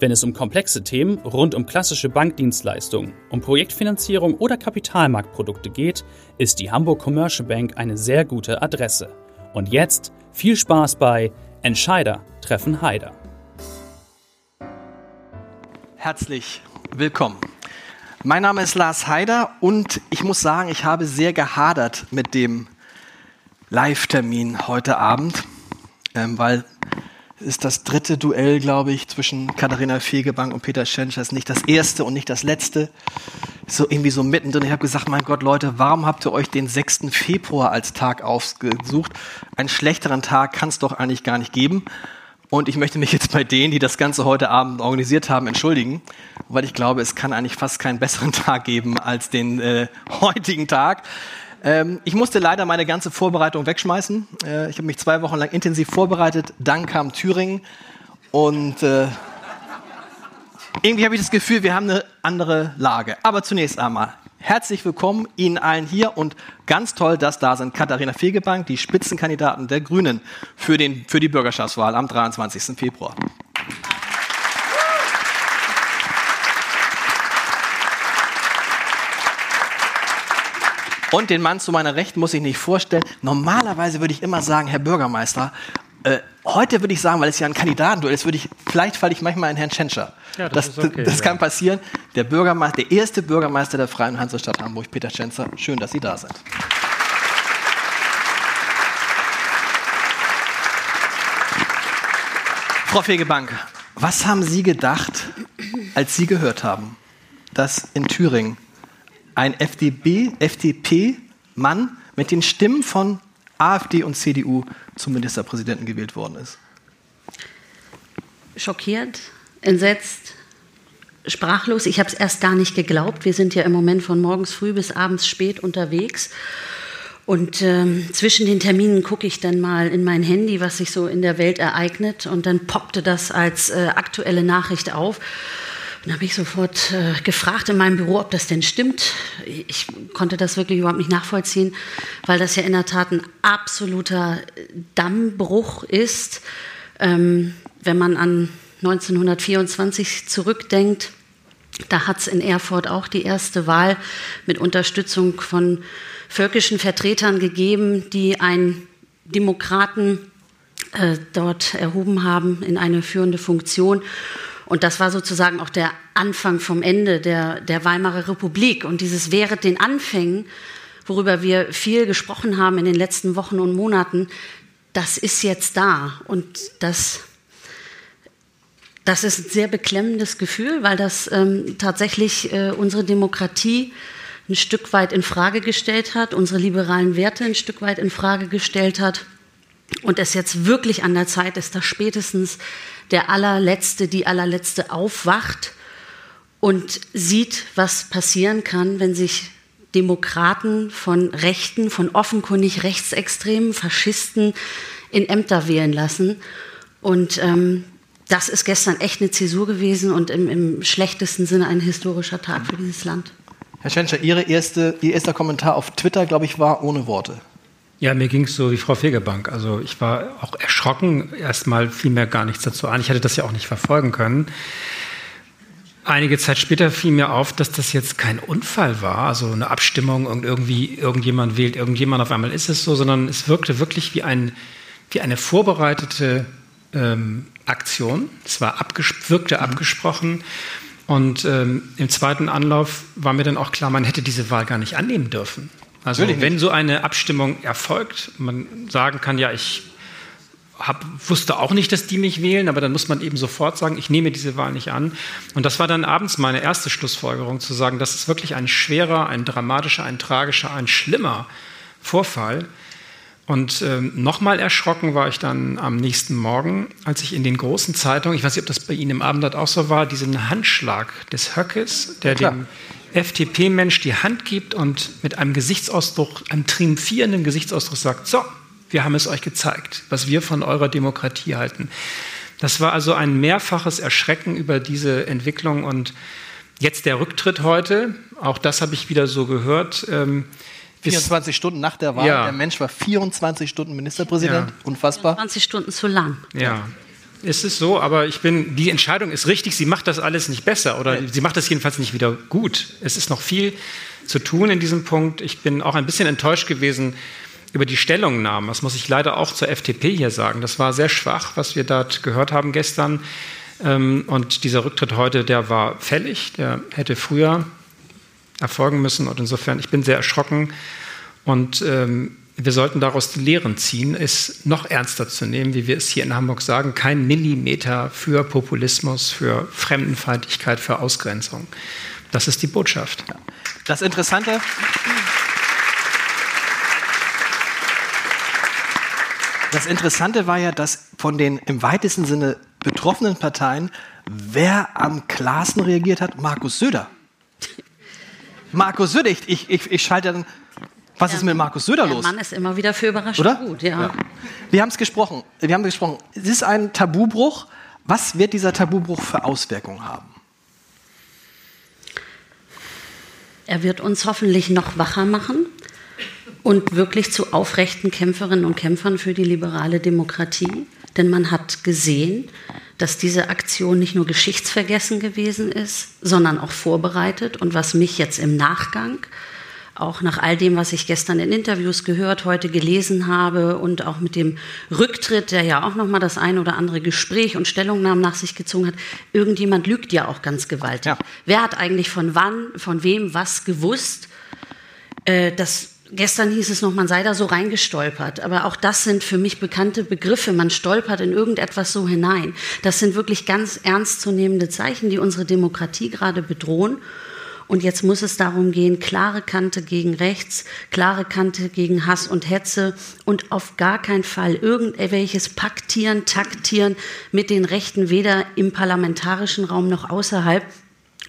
Wenn es um komplexe Themen rund um klassische Bankdienstleistungen, um Projektfinanzierung oder Kapitalmarktprodukte geht, ist die Hamburg Commercial Bank eine sehr gute Adresse. Und jetzt viel Spaß bei Entscheider treffen Heider. Herzlich willkommen. Mein Name ist Lars Heider und ich muss sagen, ich habe sehr gehadert mit dem Live-Termin heute Abend, ähm, weil ist das dritte Duell, glaube ich, zwischen Katharina Fegebank und Peter Schenscher. Ist nicht das erste und nicht das letzte. So irgendwie so mittendrin. Ich habe gesagt, mein Gott, Leute, warum habt ihr euch den 6. Februar als Tag ausgesucht? Einen schlechteren Tag kann es doch eigentlich gar nicht geben. Und ich möchte mich jetzt bei denen, die das Ganze heute Abend organisiert haben, entschuldigen, weil ich glaube, es kann eigentlich fast keinen besseren Tag geben als den äh, heutigen Tag. Ähm, ich musste leider meine ganze Vorbereitung wegschmeißen. Äh, ich habe mich zwei Wochen lang intensiv vorbereitet. Dann kam Thüringen und äh, irgendwie habe ich das Gefühl, wir haben eine andere Lage. Aber zunächst einmal herzlich willkommen Ihnen allen hier und ganz toll, dass da sind Katharina Fegebank, die Spitzenkandidaten der Grünen für, den, für die Bürgerschaftswahl am 23. Februar. Und den Mann zu meiner Rechten muss ich nicht vorstellen. Normalerweise würde ich immer sagen, Herr Bürgermeister, äh, heute würde ich sagen, weil es ja ein Kandidatenduell ist, würde ich, vielleicht falle ich manchmal in Herrn Tschentscher. Ja, das, das, okay, das ja. kann passieren. Der Bürgermeister, der erste Bürgermeister der Freien Hansestadt Hamburg, Peter Tschentscher, schön, dass Sie da sind. Frau Fegebank, was haben Sie gedacht, als Sie gehört haben, dass in Thüringen ein FDP, FDP-Mann mit den Stimmen von AfD und CDU zum Ministerpräsidenten gewählt worden ist? Schockiert, entsetzt, sprachlos. Ich habe es erst gar nicht geglaubt. Wir sind ja im Moment von morgens früh bis abends spät unterwegs. Und ähm, zwischen den Terminen gucke ich dann mal in mein Handy, was sich so in der Welt ereignet. Und dann poppte das als äh, aktuelle Nachricht auf. Dann habe ich sofort äh, gefragt in meinem Büro, ob das denn stimmt. Ich konnte das wirklich überhaupt nicht nachvollziehen, weil das ja in der Tat ein absoluter Dammbruch ist. Ähm, wenn man an 1924 zurückdenkt, da hat es in Erfurt auch die erste Wahl mit Unterstützung von völkischen Vertretern gegeben, die einen Demokraten äh, dort erhoben haben in eine führende Funktion. Und das war sozusagen auch der Anfang vom Ende der, der Weimarer Republik. Und dieses während den Anfängen, worüber wir viel gesprochen haben in den letzten Wochen und Monaten, das ist jetzt da. Und das, das ist ein sehr beklemmendes Gefühl, weil das ähm, tatsächlich äh, unsere Demokratie ein Stück weit in Frage gestellt hat, unsere liberalen Werte ein Stück weit in Frage gestellt hat und es jetzt wirklich an der Zeit ist, dass spätestens der allerletzte, die allerletzte aufwacht und sieht, was passieren kann, wenn sich Demokraten von Rechten, von offenkundig Rechtsextremen, Faschisten in Ämter wählen lassen. Und ähm, das ist gestern echt eine Zäsur gewesen und im, im, schlechtesten Sinne ein historischer Tag für dieses Land. Herr Schenscher, Ihre erste, Ihr erster Kommentar auf Twitter, glaube ich, war ohne Worte. Ja, mir ging es so wie Frau Fegebank. Also ich war auch erschrocken. Erstmal fiel mir gar nichts dazu an. Ich hätte das ja auch nicht verfolgen können. Einige Zeit später fiel mir auf, dass das jetzt kein Unfall war, also eine Abstimmung und irgendwie irgendjemand wählt irgendjemand, auf einmal ist es so, sondern es wirkte wirklich wie, ein, wie eine vorbereitete ähm, Aktion. Es war abges wirkte mhm. abgesprochen. Und ähm, im zweiten Anlauf war mir dann auch klar, man hätte diese Wahl gar nicht annehmen dürfen. Also wenn so eine Abstimmung erfolgt, man sagen kann, ja, ich hab, wusste auch nicht, dass die mich wählen, aber dann muss man eben sofort sagen, ich nehme diese Wahl nicht an. Und das war dann abends meine erste Schlussfolgerung, zu sagen, das ist wirklich ein schwerer, ein dramatischer, ein tragischer, ein schlimmer Vorfall. Und ähm, nochmal erschrocken war ich dann am nächsten Morgen, als ich in den großen Zeitungen, ich weiß nicht, ob das bei Ihnen im Abendblatt auch so war, diesen Handschlag des Höckes, der Klar. dem FDP-Mensch die Hand gibt und mit einem Gesichtsausdruck, einem triumphierenden Gesichtsausdruck sagt, so, wir haben es euch gezeigt, was wir von eurer Demokratie halten. Das war also ein mehrfaches Erschrecken über diese Entwicklung und jetzt der Rücktritt heute, auch das habe ich wieder so gehört. Ähm, 24 Stunden nach der Wahl. Ja. Der Mensch war 24 Stunden Ministerpräsident. Ja. Unfassbar. 24 Stunden zu lang. Ja. Ist es so, aber ich bin, die Entscheidung ist richtig, sie macht das alles nicht besser oder sie macht das jedenfalls nicht wieder gut. Es ist noch viel zu tun in diesem Punkt. Ich bin auch ein bisschen enttäuscht gewesen über die Stellungnahmen. Das muss ich leider auch zur FDP hier sagen. Das war sehr schwach, was wir dort gehört haben gestern. Ähm, und dieser Rücktritt heute, der war fällig, der hätte früher erfolgen müssen. Und insofern, ich bin sehr erschrocken und ähm, wir sollten daraus die Lehren ziehen, es noch ernster zu nehmen, wie wir es hier in Hamburg sagen, kein Millimeter für Populismus, für Fremdenfeindlichkeit, für Ausgrenzung. Das ist die Botschaft. Das Interessante. Das Interessante war ja, dass von den im weitesten Sinne betroffenen Parteien, wer am klarsten reagiert hat, Markus Söder. Markus Söder, ich, ich, ich schalte dann, was der, ist mit Markus Söder los? Der Mann ist immer wieder für Überraschung Oder? gut, ja. ja. Wir haben es gesprochen, wir haben gesprochen, es ist ein Tabubruch. Was wird dieser Tabubruch für Auswirkungen haben? Er wird uns hoffentlich noch wacher machen und wirklich zu aufrechten Kämpferinnen und Kämpfern für die liberale Demokratie. Denn man hat gesehen, dass diese Aktion nicht nur geschichtsvergessen gewesen ist, sondern auch vorbereitet. Und was mich jetzt im Nachgang, auch nach all dem, was ich gestern in Interviews gehört, heute gelesen habe und auch mit dem Rücktritt, der ja auch noch mal das ein oder andere Gespräch und Stellungnahmen nach sich gezogen hat, irgendjemand lügt ja auch ganz gewaltig. Ja. Wer hat eigentlich von wann, von wem was gewusst? Äh, das Gestern hieß es noch, man sei da so reingestolpert. Aber auch das sind für mich bekannte Begriffe. Man stolpert in irgendetwas so hinein. Das sind wirklich ganz ernstzunehmende Zeichen, die unsere Demokratie gerade bedrohen. Und jetzt muss es darum gehen, klare Kante gegen rechts, klare Kante gegen Hass und Hetze und auf gar keinen Fall irgendwelches Paktieren, Taktieren mit den Rechten, weder im parlamentarischen Raum noch außerhalb.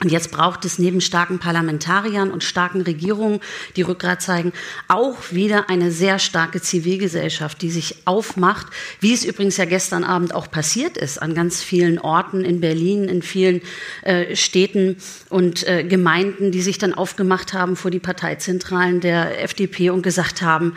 Und jetzt braucht es neben starken Parlamentariern und starken Regierungen, die Rückgrat zeigen, auch wieder eine sehr starke Zivilgesellschaft, die sich aufmacht, wie es übrigens ja gestern Abend auch passiert ist, an ganz vielen Orten in Berlin, in vielen äh, Städten und äh, Gemeinden, die sich dann aufgemacht haben vor die Parteizentralen der FDP und gesagt haben,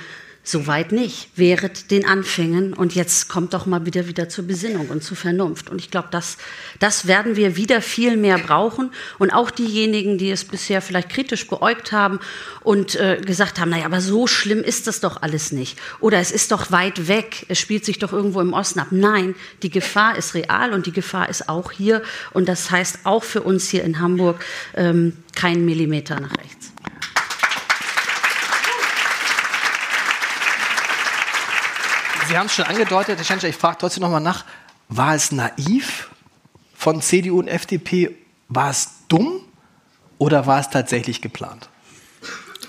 Soweit nicht. Wehret den Anfängen und jetzt kommt doch mal wieder wieder zur Besinnung und zur Vernunft. Und ich glaube, das, das werden wir wieder viel mehr brauchen. Und auch diejenigen, die es bisher vielleicht kritisch beäugt haben und äh, gesagt haben, naja, aber so schlimm ist das doch alles nicht. Oder es ist doch weit weg, es spielt sich doch irgendwo im Osten ab. Nein, die Gefahr ist real und die Gefahr ist auch hier. Und das heißt auch für uns hier in Hamburg ähm, kein Millimeter nach rechts. Sie haben es schon angedeutet, Herr Schenscher, ich frage trotzdem nochmal nach, war es naiv von CDU und FDP? War es dumm oder war es tatsächlich geplant?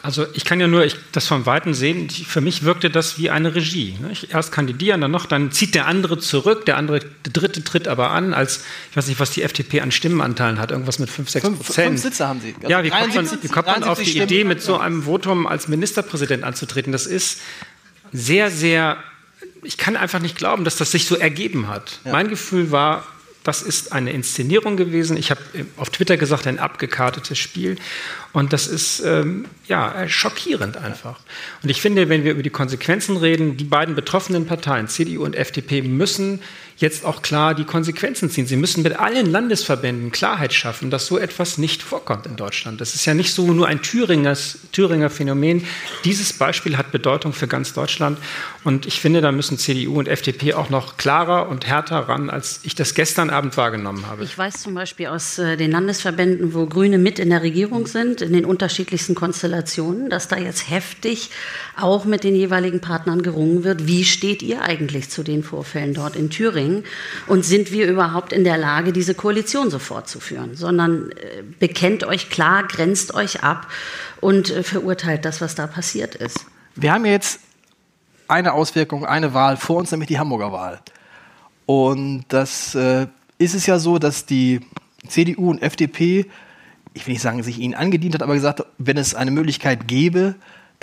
Also ich kann ja nur ich, das vom Weiten sehen. Für mich wirkte das wie eine Regie. Ne? Ich erst kandidieren, dann noch, dann zieht der andere zurück, der andere, der dritte tritt aber an, als ich weiß nicht, was die FDP an Stimmenanteilen hat, irgendwas mit 5, 6 Prozent. Fünf Sitze haben sie. Also ja, wie kommt man, wie kommt man auf die Stimmen? Idee, mit so einem Votum als Ministerpräsident anzutreten? Das ist sehr, sehr ich kann einfach nicht glauben, dass das sich so ergeben hat. Ja. Mein Gefühl war, das ist eine Inszenierung gewesen. Ich habe auf Twitter gesagt, ein abgekartetes Spiel. Und das ist ähm, ja schockierend einfach. Und ich finde, wenn wir über die Konsequenzen reden, die beiden betroffenen Parteien, CDU und FDP, müssen jetzt auch klar die Konsequenzen ziehen. Sie müssen mit allen Landesverbänden Klarheit schaffen, dass so etwas nicht vorkommt in Deutschland. Das ist ja nicht so nur ein Thüringers, Thüringer Phänomen. Dieses Beispiel hat Bedeutung für ganz Deutschland. Und ich finde, da müssen CDU und FDP auch noch klarer und härter ran, als ich das gestern Abend wahrgenommen habe. Ich weiß zum Beispiel aus äh, den Landesverbänden, wo Grüne mit in der Regierung sind, in den unterschiedlichsten Konstellationen, dass da jetzt heftig auch mit den jeweiligen Partnern gerungen wird. Wie steht ihr eigentlich zu den Vorfällen dort in Thüringen? Und sind wir überhaupt in der Lage, diese Koalition so fortzuführen? Sondern äh, bekennt euch klar, grenzt euch ab und äh, verurteilt das, was da passiert ist. Wir haben jetzt eine Auswirkung, eine Wahl vor uns, nämlich die Hamburger Wahl. Und das äh, ist es ja so, dass die CDU und FDP, ich will nicht sagen, sich ihnen angedient hat, aber gesagt, wenn es eine Möglichkeit gäbe,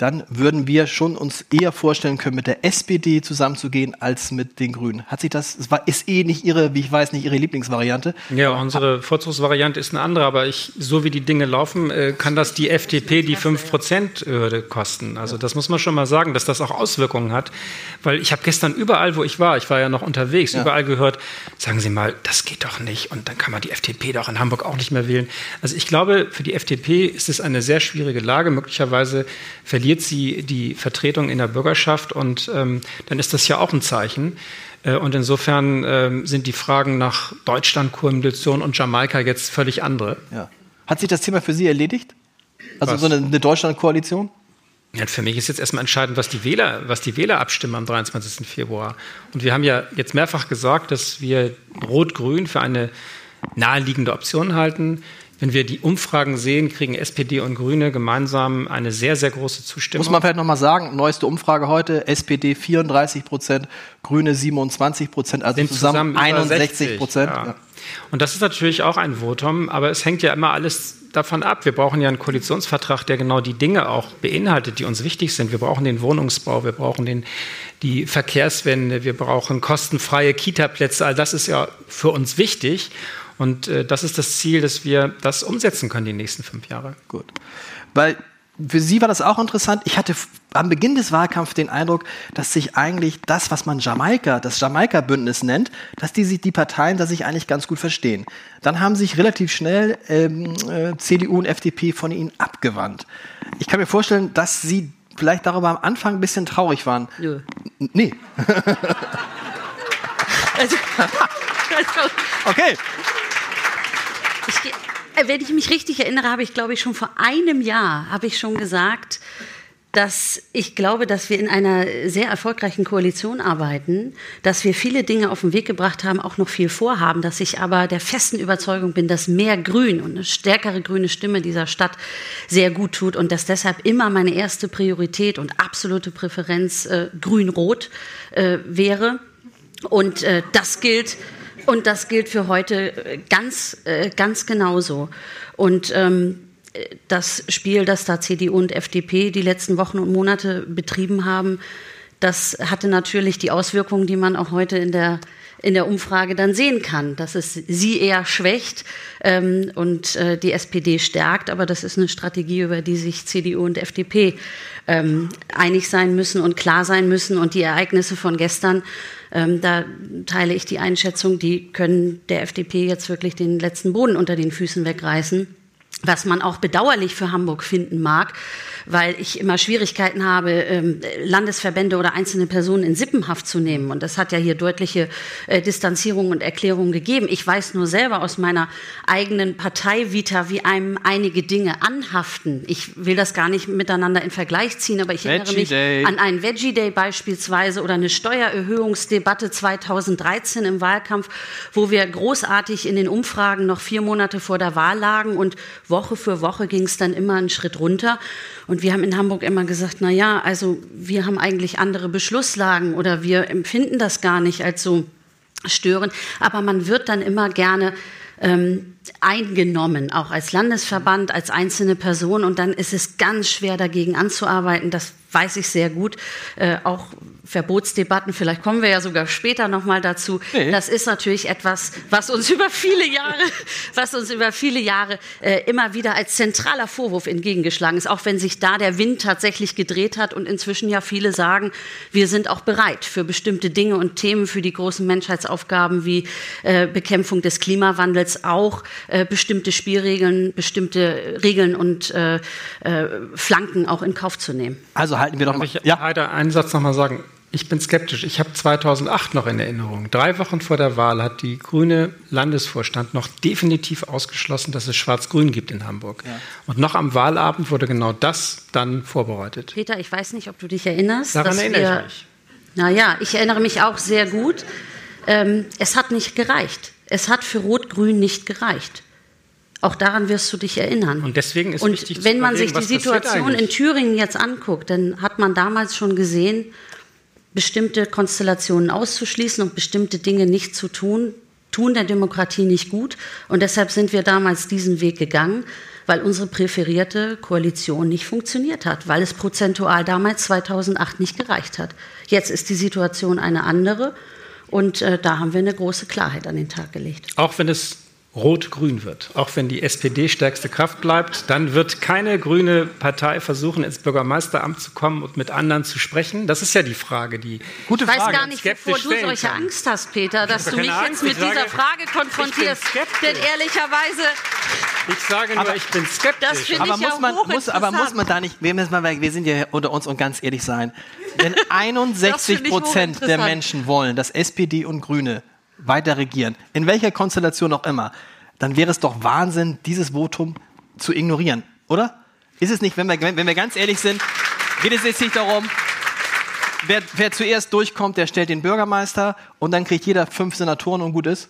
dann würden wir schon uns eher vorstellen können, mit der SPD zusammenzugehen als mit den Grünen. Hat sich das, es war, ist eh nicht Ihre, wie ich weiß, nicht Ihre Lieblingsvariante. Ja, unsere Vorzugsvariante ist eine andere, aber ich, so wie die Dinge laufen, äh, kann das die FDP die 5%-Hürde kosten. Also das muss man schon mal sagen, dass das auch Auswirkungen hat, weil ich habe gestern überall, wo ich war, ich war ja noch unterwegs, ja. überall gehört, sagen Sie mal, das geht doch nicht und dann kann man die FDP doch in Hamburg auch nicht mehr wählen. Also ich glaube, für die FDP ist es eine sehr schwierige Lage. Möglicherweise verliert verliert sie die Vertretung in der Bürgerschaft und ähm, dann ist das ja auch ein Zeichen. Äh, und insofern ähm, sind die Fragen nach Deutschland, Koalition und Jamaika jetzt völlig andere. Ja. Hat sich das Thema für Sie erledigt? Also was? so eine, eine Deutschland-Koalition? Ja, für mich ist jetzt erstmal entscheidend, was die Wähler, was die Wähler abstimmen am 23. Februar. Und wir haben ja jetzt mehrfach gesagt, dass wir Rot-Grün für eine naheliegende Option halten. Wenn wir die Umfragen sehen, kriegen SPD und Grüne gemeinsam eine sehr, sehr große Zustimmung. Muss man vielleicht nochmal sagen, neueste Umfrage heute, SPD 34 Prozent, Grüne 27 Prozent, also zusammen, zusammen 61 Prozent. Ja. Ja. Und das ist natürlich auch ein Votum, aber es hängt ja immer alles davon ab. Wir brauchen ja einen Koalitionsvertrag, der genau die Dinge auch beinhaltet, die uns wichtig sind. Wir brauchen den Wohnungsbau, wir brauchen den, die Verkehrswende, wir brauchen kostenfreie Kitaplätze. All das ist ja für uns wichtig. Und äh, das ist das Ziel, dass wir das umsetzen können die nächsten fünf Jahre. Gut. Weil für Sie war das auch interessant. Ich hatte am Beginn des Wahlkampfs den Eindruck, dass sich eigentlich das, was man Jamaika, das Jamaika-Bündnis nennt, dass die, die Parteien da sich eigentlich ganz gut verstehen. Dann haben sich relativ schnell ähm, äh, CDU und FDP von ihnen abgewandt. Ich kann mir vorstellen, dass Sie vielleicht darüber am Anfang ein bisschen traurig waren. Nö. Nee. also, okay. Äh, wenn ich mich richtig erinnere, habe ich, glaube ich, schon vor einem Jahr, habe ich schon gesagt, dass ich glaube, dass wir in einer sehr erfolgreichen Koalition arbeiten, dass wir viele Dinge auf den Weg gebracht haben, auch noch viel vorhaben, dass ich aber der festen Überzeugung bin, dass mehr Grün und eine stärkere grüne Stimme dieser Stadt sehr gut tut und dass deshalb immer meine erste Priorität und absolute Präferenz äh, grün-rot äh, wäre. Und äh, das gilt und das gilt für heute äh, ganz, äh, ganz genauso. Und ähm, das Spiel, das da CDU und FDP die letzten Wochen und Monate betrieben haben, das hatte natürlich die Auswirkungen, die man auch heute in der in der Umfrage dann sehen kann, dass es sie eher schwächt ähm, und äh, die SPD stärkt. Aber das ist eine Strategie, über die sich CDU und FDP ähm, einig sein müssen und klar sein müssen. Und die Ereignisse von gestern ähm, da teile ich die Einschätzung, die können der FDP jetzt wirklich den letzten Boden unter den Füßen wegreißen was man auch bedauerlich für Hamburg finden mag, weil ich immer Schwierigkeiten habe, ähm, Landesverbände oder einzelne Personen in Sippenhaft zu nehmen. Und das hat ja hier deutliche äh, Distanzierungen und Erklärungen gegeben. Ich weiß nur selber aus meiner eigenen Partei-Vita, wie einem einige Dinge anhaften. Ich will das gar nicht miteinander in Vergleich ziehen, aber ich erinnere mich Day. an einen Veggie Day beispielsweise oder eine Steuererhöhungsdebatte 2013 im Wahlkampf, wo wir großartig in den Umfragen noch vier Monate vor der Wahl lagen und Woche für Woche ging es dann immer einen Schritt runter. Und wir haben in Hamburg immer gesagt, na ja, also wir haben eigentlich andere Beschlusslagen oder wir empfinden das gar nicht als so störend. Aber man wird dann immer gerne ähm, eingenommen, auch als Landesverband, als einzelne Person. Und dann ist es ganz schwer dagegen anzuarbeiten. Das weiß ich sehr gut. Äh, auch Verbotsdebatten, vielleicht kommen wir ja sogar später noch mal dazu. Nee. Das ist natürlich etwas, was uns über viele Jahre, was uns über viele Jahre äh, immer wieder als zentraler Vorwurf entgegengeschlagen ist, auch wenn sich da der Wind tatsächlich gedreht hat und inzwischen ja viele sagen, wir sind auch bereit für bestimmte Dinge und Themen, für die großen Menschheitsaufgaben wie äh, Bekämpfung des Klimawandels auch äh, bestimmte Spielregeln, bestimmte Regeln und äh, äh, Flanken auch in Kauf zu nehmen. Also halten wir doch mal. Ich ja. Heider, einen Satz noch mal sagen. Ich bin skeptisch. Ich habe 2008 noch in Erinnerung. Drei Wochen vor der Wahl hat die grüne Landesvorstand noch definitiv ausgeschlossen, dass es Schwarz-Grün gibt in Hamburg. Ja. Und noch am Wahlabend wurde genau das dann vorbereitet. Peter, ich weiß nicht, ob du dich erinnerst. Daran erinnere wir, ich mich. Naja, ich erinnere mich auch sehr gut. Ähm, es hat nicht gereicht. Es hat für Rot-Grün nicht gereicht. Auch daran wirst du dich erinnern. Und deswegen ist und wichtig wenn man sich die Situation in Thüringen jetzt anguckt, dann hat man damals schon gesehen, bestimmte Konstellationen auszuschließen und bestimmte Dinge nicht zu tun, tun der Demokratie nicht gut. Und deshalb sind wir damals diesen Weg gegangen, weil unsere präferierte Koalition nicht funktioniert hat, weil es prozentual damals 2008 nicht gereicht hat. Jetzt ist die Situation eine andere und äh, da haben wir eine große Klarheit an den Tag gelegt. Auch wenn es rot-grün wird. Auch wenn die SPD stärkste Kraft bleibt, dann wird keine grüne Partei versuchen, ins Bürgermeisteramt zu kommen und mit anderen zu sprechen. Das ist ja die Frage, die Gute Frage. Ich weiß gar nicht, wovor du solche kann. Angst hast, Peter, dass du mich Angst, jetzt mit sage, dieser Frage konfrontierst. Denn ehrlicherweise. Ich sage nur, aber, ich bin skeptisch. Das aber, ich muss ja man, muss, aber muss man da nicht, wir, müssen mal, wir sind ja unter uns und ganz ehrlich sein. Wenn 61 Prozent der Menschen wollen, dass SPD und Grüne weiter regieren, in welcher Konstellation auch immer, dann wäre es doch Wahnsinn, dieses Votum zu ignorieren, oder? Ist es nicht, wenn wir, wenn wir ganz ehrlich sind, geht es jetzt nicht darum, wer, wer zuerst durchkommt, der stellt den Bürgermeister und dann kriegt jeder fünf Senatoren und gut ist?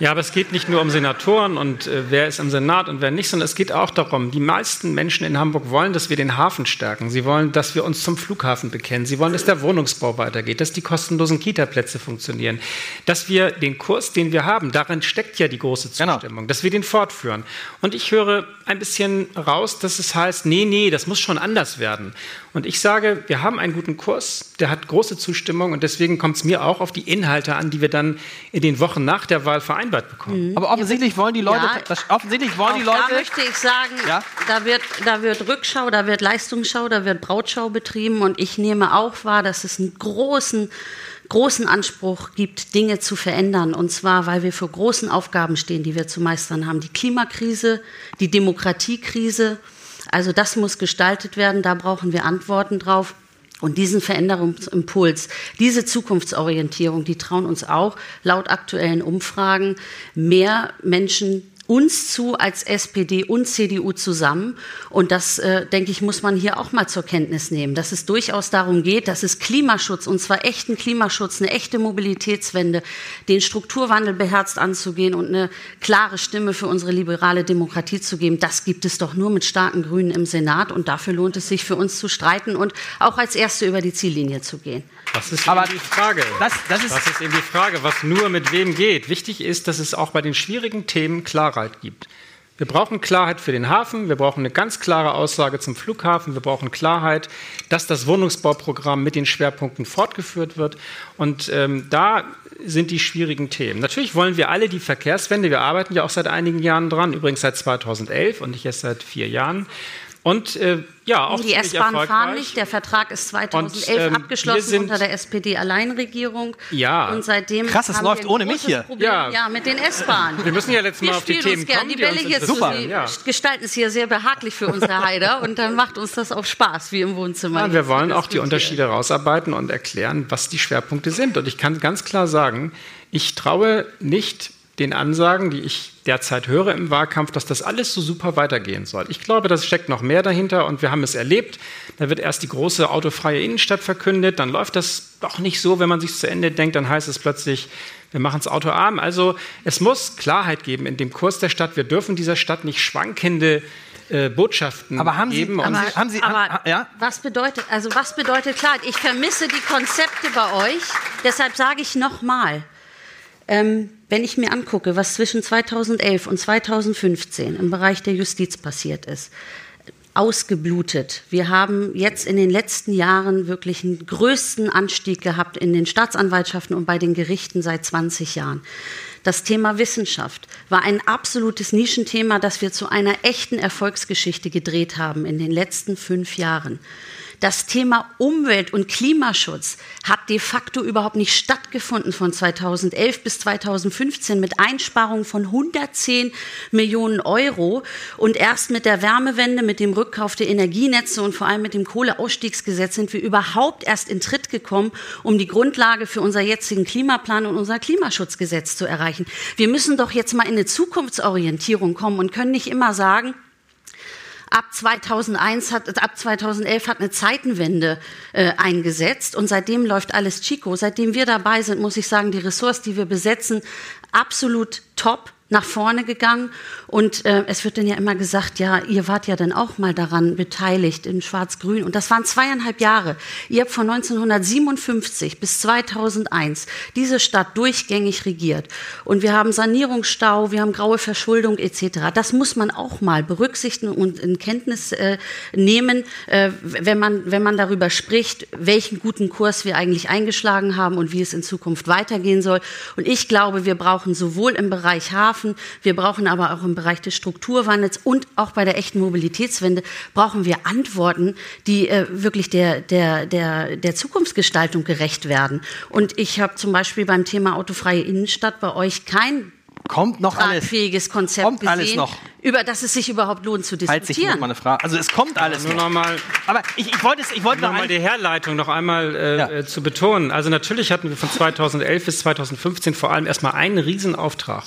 Ja, aber es geht nicht nur um Senatoren und äh, wer ist im Senat und wer nicht, sondern es geht auch darum, die meisten Menschen in Hamburg wollen, dass wir den Hafen stärken. Sie wollen, dass wir uns zum Flughafen bekennen. Sie wollen, dass der Wohnungsbau weitergeht, dass die kostenlosen Kita-Plätze funktionieren, dass wir den Kurs, den wir haben, darin steckt ja die große genau. Zustimmung, genau. dass wir den fortführen. Und ich höre ein bisschen raus, dass es heißt, nee, nee, das muss schon anders werden. Und ich sage, wir haben einen guten Kurs, der hat große Zustimmung und deswegen kommt es mir auch auf die Inhalte an, die wir dann in den Wochen nach der Wahl vereinbart bekommen. Mhm. Aber offensichtlich wollen die Leute, ja, das, offensichtlich wollen die Leute. Da möchte ich sagen, ja? da, wird, da wird Rückschau, da wird Leistungsschau, da wird Brautschau betrieben und ich nehme auch wahr, dass es einen großen großen Anspruch gibt, Dinge zu verändern. Und zwar, weil wir vor großen Aufgaben stehen, die wir zu meistern haben. Die Klimakrise, die Demokratiekrise, also das muss gestaltet werden, da brauchen wir Antworten drauf. Und diesen Veränderungsimpuls, diese Zukunftsorientierung, die trauen uns auch laut aktuellen Umfragen mehr Menschen uns zu als SPD und CDU zusammen. Und das, äh, denke ich, muss man hier auch mal zur Kenntnis nehmen, dass es durchaus darum geht, dass es Klimaschutz, und zwar echten Klimaschutz, eine echte Mobilitätswende, den Strukturwandel beherzt anzugehen und eine klare Stimme für unsere liberale Demokratie zu geben, das gibt es doch nur mit starken Grünen im Senat. Und dafür lohnt es sich für uns zu streiten und auch als Erste über die Ziellinie zu gehen. Das ist Aber die Frage. Das, das, ist, das ist eben die Frage, was nur mit wem geht. Wichtig ist, dass es auch bei den schwierigen Themen Klarheit gibt. Wir brauchen Klarheit für den Hafen, wir brauchen eine ganz klare Aussage zum Flughafen, wir brauchen Klarheit, dass das Wohnungsbauprogramm mit den Schwerpunkten fortgeführt wird. Und ähm, da sind die schwierigen Themen. Natürlich wollen wir alle die Verkehrswende, wir arbeiten ja auch seit einigen Jahren dran, übrigens seit 2011 und nicht erst seit vier Jahren. Und äh, ja, auch Die S-Bahnen fahren nicht. Der Vertrag ist 2011 und, ähm, abgeschlossen unter der SPD-Alleinregierung. Ja. Und seitdem Krass, es läuft ohne mich hier. Problem, ja. ja, mit den S-Bahnen. Wir müssen ja letztes Mal auf die Themen gern. kommen. Die Bälle hier zu ja. gestalten es hier sehr behaglich für unsere Heider und dann macht uns das auch Spaß, wie im Wohnzimmer. Ja, wir wollen auch die Unterschiede rausarbeiten und erklären, was die Schwerpunkte sind. Und ich kann ganz klar sagen, ich traue nicht den Ansagen, die ich derzeit höre im Wahlkampf, dass das alles so super weitergehen soll. Ich glaube, das steckt noch mehr dahinter und wir haben es erlebt. Da wird erst die große autofreie Innenstadt verkündet, dann läuft das doch nicht so, wenn man sich zu Ende denkt, dann heißt es plötzlich, wir machen es autoarm. Also es muss Klarheit geben in dem Kurs der Stadt. Wir dürfen dieser Stadt nicht schwankende äh, Botschaften aber haben geben. Sie, aber, haben Sie, aber ha, ja? was bedeutet, also was bedeutet Klarheit? Ich vermisse die Konzepte bei euch. Deshalb sage ich nochmal, ähm, wenn ich mir angucke, was zwischen 2011 und 2015 im Bereich der Justiz passiert ist, ausgeblutet. Wir haben jetzt in den letzten Jahren wirklich einen größten Anstieg gehabt in den Staatsanwaltschaften und bei den Gerichten seit 20 Jahren. Das Thema Wissenschaft war ein absolutes Nischenthema, das wir zu einer echten Erfolgsgeschichte gedreht haben in den letzten fünf Jahren. Das Thema Umwelt- und Klimaschutz hat de facto überhaupt nicht stattgefunden von 2011 bis 2015 mit Einsparungen von 110 Millionen Euro. Und erst mit der Wärmewende, mit dem Rückkauf der Energienetze und vor allem mit dem Kohleausstiegsgesetz sind wir überhaupt erst in Tritt gekommen, um die Grundlage für unser jetzigen Klimaplan und unser Klimaschutzgesetz zu erreichen. Wir müssen doch jetzt mal in eine Zukunftsorientierung kommen und können nicht immer sagen, ab 2001 hat, ab 2011 hat eine Zeitenwende äh, eingesetzt und seitdem läuft alles Chico. Seitdem wir dabei sind, muss ich sagen, die Ressource, die wir besetzen, absolut top nach vorne gegangen. Und äh, es wird dann ja immer gesagt, ja, ihr wart ja dann auch mal daran beteiligt in Schwarz-Grün. Und das waren zweieinhalb Jahre. Ihr habt von 1957 bis 2001 diese Stadt durchgängig regiert. Und wir haben Sanierungsstau, wir haben graue Verschuldung etc. Das muss man auch mal berücksichtigen und in Kenntnis äh, nehmen, äh, wenn, man, wenn man darüber spricht, welchen guten Kurs wir eigentlich eingeschlagen haben und wie es in Zukunft weitergehen soll. Und ich glaube, wir brauchen sowohl im Bereich Hafen, wir brauchen aber auch im Bereich des Strukturwandels und auch bei der echten Mobilitätswende brauchen wir Antworten, die äh, wirklich der, der, der, der Zukunftsgestaltung gerecht werden. Und ich habe zum Beispiel beim Thema autofreie Innenstadt bei euch kein Kommt noch alles. Konzept Kommt gesehen, alles noch. über das es sich überhaupt lohnt zu Falls ich noch diskutieren. mal eine Frage. Also es kommt alles Nur noch. noch mal Aber ich, ich wollte es, ich wollte Nur noch mal die Herleitung noch einmal äh, Ja. äh, zu betonen. Also natürlich hatten wir von 2011 bis 2015 vor allem erstmal einen Riesenauftrag,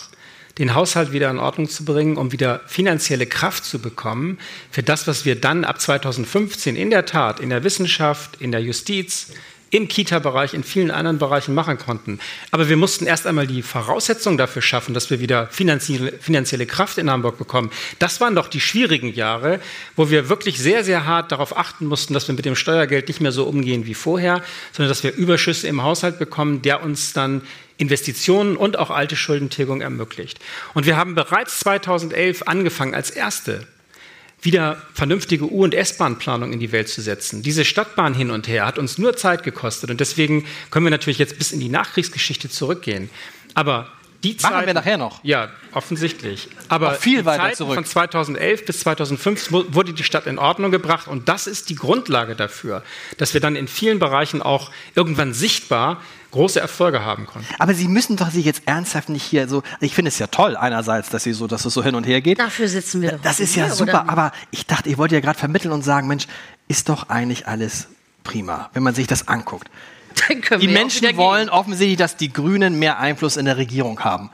den Haushalt wieder in Ordnung zu bringen, um wieder finanzielle Kraft zu bekommen für das, was wir dann ab 2015 in der Tat in der Wissenschaft, in der Justiz, im Kita-Bereich, in vielen anderen Bereichen machen konnten. Aber wir mussten erst einmal die Voraussetzungen dafür schaffen, dass wir wieder finanzielle, finanzielle Kraft in Hamburg bekommen. Das waren doch die schwierigen Jahre, wo wir wirklich sehr, sehr hart darauf achten mussten, dass wir mit dem Steuergeld nicht mehr so umgehen wie vorher, sondern dass wir Überschüsse im Haushalt bekommen, der uns dann Investitionen und auch alte Schuldentilgung ermöglicht. Und wir haben bereits 2011 angefangen, als erste wieder vernünftige U- und S-Bahn-Planung in die Welt zu setzen. Diese Stadtbahn hin und her hat uns nur Zeit gekostet und deswegen können wir natürlich jetzt bis in die Nachkriegsgeschichte zurückgehen. Aber die Machen Zeit, wir nachher noch. Ja, offensichtlich. Aber Noch viel weiter Zeiten zurück. von 2011 bis 2005 mu- wurde die Stadt in Ordnung gebracht und das ist die Grundlage dafür, dass wir dann in vielen Bereichen auch irgendwann sichtbar große Erfolge haben konnten. aber Sie müssen doch sich jetzt ernsthaft nicht hier so. Ich finde es ja toll einerseits, dass Sie so, dass es so hin und her geht. Dafür sitzen wir doch Das ist ja super, aber ich dachte, ich wollte ja gerade vermitteln und sagen, Mensch, ist doch eigentlich alles prima, wenn man sich das anguckt. Dann können Die wir auch Menschen wollen offensichtlich, dass die Grünen mehr Einfluss in der Regierung haben.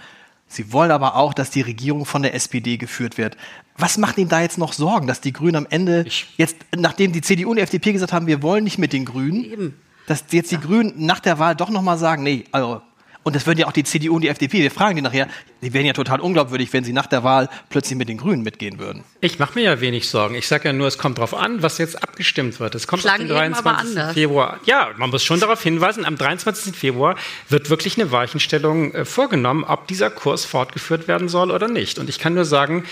Sie wollen aber auch, dass die Regierung von der SPD geführt wird. Was macht Ihnen da jetzt noch Sorgen, dass die Grünen am Ende jetzt, nachdem die CDU und die FDP gesagt haben, wir wollen nicht mit den Grünen, Eben. Dass jetzt die Grünen nach der Wahl doch noch mal sagen, nee, also und das würden ja auch die CDU und die FDP, wir fragen die nachher, die wären ja total unglaubwürdig, wenn sie nach der Wahl plötzlich mit den Grünen mitgehen würden. Ich mache mir ja wenig Sorgen. Ich sage ja nur, es kommt darauf an, was jetzt abgestimmt wird. Es kommt Klang auf den eben aber 23. anders. Februar. Ja, man muss schon darauf hinweisen, am 23. Februar wird wirklich eine Weichenstellung äh, vorgenommen, ob dieser Kurs fortgeführt werden soll oder nicht. Und ich kann nur sagen,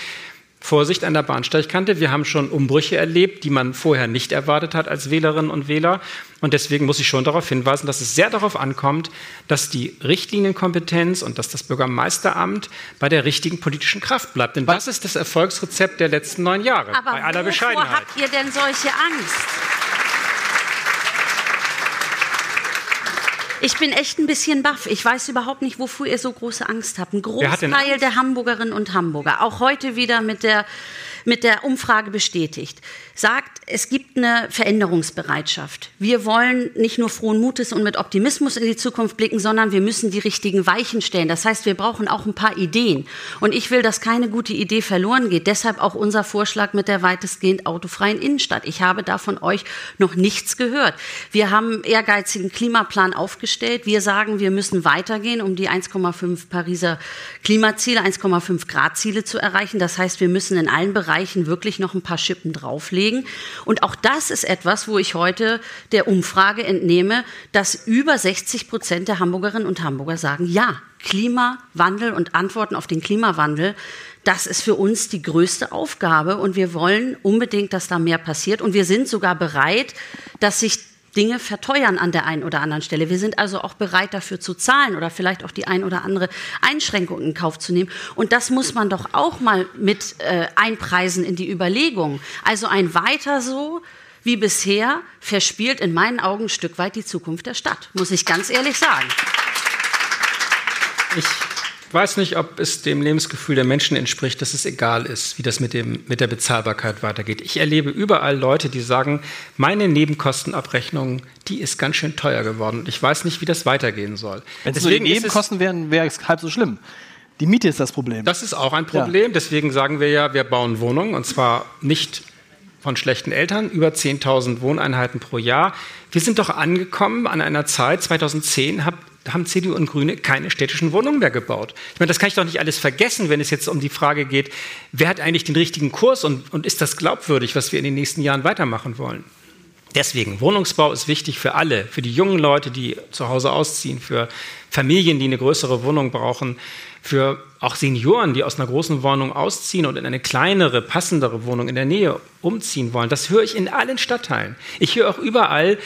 Vorsicht an der Bahnsteigkante. Wir haben schon Umbrüche erlebt, die man vorher nicht erwartet hat als Wählerinnen und Wähler. Und deswegen muss ich schon darauf hinweisen, dass es sehr darauf ankommt, dass die Richtlinienkompetenz und dass das Bürgermeisteramt bei der richtigen politischen Kraft bleibt. Denn das ist das Erfolgsrezept der letzten neun Jahre. Aber bei aller Bescheidenheit. habt ihr denn solche Angst? Ich bin echt ein bisschen baff. Ich weiß überhaupt nicht, wofür ihr so große Angst habt. Ein Großteil der Hamburgerinnen und Hamburger, auch heute wieder mit der, mit der Umfrage bestätigt, sagt, es gibt eine Veränderungsbereitschaft. Wir wollen nicht nur frohen Mutes und mit Optimismus in die Zukunft blicken, sondern wir müssen die richtigen Weichen stellen. Das heißt, wir brauchen auch ein paar Ideen. Und ich will, dass keine gute Idee verloren geht. Deshalb auch unser Vorschlag mit der weitestgehend autofreien Innenstadt. Ich habe da von euch noch nichts gehört. Wir haben einen ehrgeizigen Klimaplan aufgestellt. Wir sagen, wir müssen weitergehen, um die 1,5 Pariser Klimaziele, 1,5 Grad Ziele zu erreichen. Das heißt, wir müssen in allen Bereichen wirklich noch ein paar Schippen drauflegen. Und auch das ist etwas, wo ich heute der Umfrage entnehme, dass über 60 Prozent der Hamburgerinnen und Hamburger sagen, ja, Klimawandel und Antworten auf den Klimawandel, das ist für uns die größte Aufgabe. Und wir wollen unbedingt, dass da mehr passiert. Und wir sind sogar bereit, dass sich Dinge verteuern an der einen oder anderen Stelle. Wir sind also auch bereit dafür zu zahlen oder vielleicht auch die ein oder andere Einschränkung in Kauf zu nehmen. Und das muss man doch auch mal mit äh, einpreisen in die Überlegung. Also ein weiter so wie bisher verspielt in meinen Augen ein Stück weit die Zukunft der Stadt, muss ich ganz ehrlich sagen. Ich weiß nicht, ob es dem Lebensgefühl der Menschen entspricht, dass es egal ist, wie das mit, dem, mit der Bezahlbarkeit weitergeht. Ich erlebe überall Leute, die sagen, meine Nebenkostenabrechnung, die ist ganz schön teuer geworden und ich weiß nicht, wie das weitergehen soll. Wenn es nur die Nebenkosten wären, wäre es halb so schlimm. Die Miete ist das Problem. Das ist auch ein Problem. Deswegen sagen wir ja, wir bauen Wohnungen und zwar nicht von schlechten Eltern, über 10.000 Wohneinheiten pro Jahr. Wir sind doch angekommen an einer Zeit, 2010 hab, haben CDU und Grüne keine städtischen Wohnungen mehr gebaut. Ich meine, das kann ich doch nicht alles vergessen, wenn es jetzt um die Frage geht, wer hat eigentlich den richtigen Kurs und, und ist das glaubwürdig, was wir in den nächsten Jahren weitermachen wollen. Deswegen, Wohnungsbau ist wichtig für alle, für die jungen Leute, die zu Hause ausziehen, für Familien, die eine größere Wohnung brauchen, für auch Senioren, die aus einer großen Wohnung ausziehen und in eine kleinere, passendere Wohnung in der Nähe umziehen wollen. Das höre ich in allen Stadtteilen. Ich höre auch überall,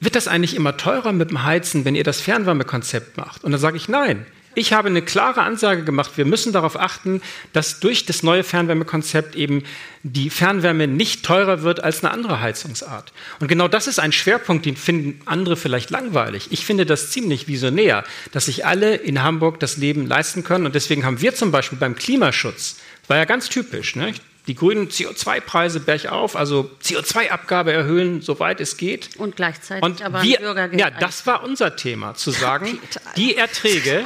wird das eigentlich immer teurer mit dem Heizen, wenn ihr das Fernwärmekonzept macht? Und dann sage ich nein. Ich habe eine klare Ansage gemacht, wir müssen darauf achten, dass durch das neue Fernwärmekonzept eben die Fernwärme nicht teurer wird als eine andere Heizungsart. Und genau das ist ein Schwerpunkt, den finden andere vielleicht langweilig. Ich finde das ziemlich visionär, dass sich alle in Hamburg das Leben leisten können. Und deswegen haben wir zum Beispiel beim Klimaschutz, war ja ganz typisch, ne? Die Grünen CO2-Preise bergauf, also CO2-Abgabe erhöhen, soweit es geht. Und gleichzeitig und aber wir, Bürgergeld. Ja, das war unser Thema, zu sagen, die Erträge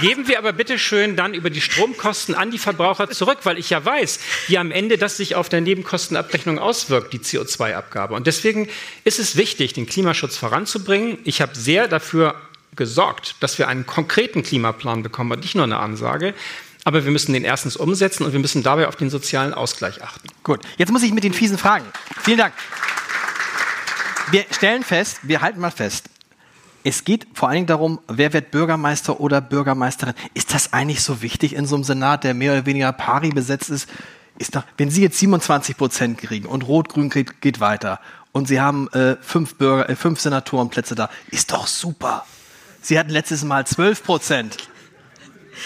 geben wir aber bitte schön dann über die Stromkosten an die Verbraucher zurück, weil ich ja weiß, wie am Ende das sich auf der Nebenkostenabrechnung auswirkt, die CO2-Abgabe. Und deswegen ist es wichtig, den Klimaschutz voranzubringen. Ich habe sehr dafür gesorgt, dass wir einen konkreten Klimaplan bekommen und nicht nur eine Ansage. Aber wir müssen den erstens umsetzen und wir müssen dabei auf den sozialen Ausgleich achten. Gut, jetzt muss ich mit den fiesen Fragen. Vielen Dank. Wir stellen fest, wir halten mal fest, es geht vor allen Dingen darum, wer wird Bürgermeister oder Bürgermeisterin. Ist das eigentlich so wichtig in so einem Senat, der mehr oder weniger pari besetzt ist? ist doch, wenn Sie jetzt 27 Prozent kriegen und Rot-Grün geht, geht, weiter und Sie haben äh, fünf, Bürger, äh, fünf Senatorenplätze da, ist doch super. Sie hatten letztes Mal 12 Prozent.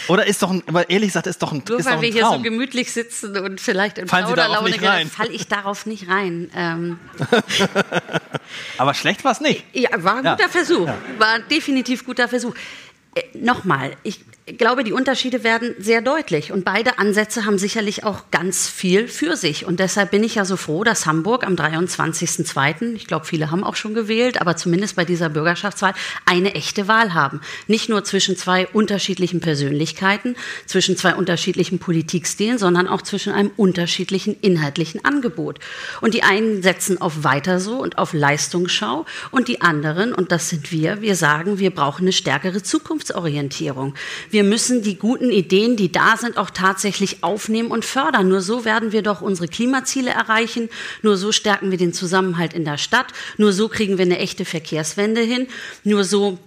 Oder ist doch, ein, aber ehrlich gesagt, ist doch ein Nur ist weil doch ein wir hier so gemütlich sitzen und vielleicht in Fallen Plauderlaune nicht rein? falle ich darauf nicht rein. Ähm, Aber schlecht war es nicht. ja, war ein Ja. guter Versuch. War definitiv guter Versuch. Äh, Nochmal, ich glaube, die Unterschiede werden sehr deutlich und beide Ansätze haben sicherlich auch ganz viel für sich. Und deshalb bin ich ja so froh, dass Hamburg am 23.02., ich glaube, viele haben auch schon gewählt, aber zumindest bei dieser Bürgerschaftswahl eine echte Wahl haben. Nicht nur zwischen zwei unterschiedlichen Persönlichkeiten, zwischen zwei unterschiedlichen Politikstilen, sondern auch zwischen einem unterschiedlichen inhaltlichen Angebot. Und die einen setzen auf weiter so und auf Leistungsschau und die anderen, und das sind wir, wir sagen, wir brauchen eine stärkere Zukunftsorientierung. Wir müssen die guten Ideen, die da sind, auch tatsächlich aufnehmen und fördern. Nur so werden wir doch unsere Klimaziele erreichen. Nur so stärken wir den Zusammenhalt in der Stadt. Nur so kriegen wir eine echte Verkehrswende hin. Nur so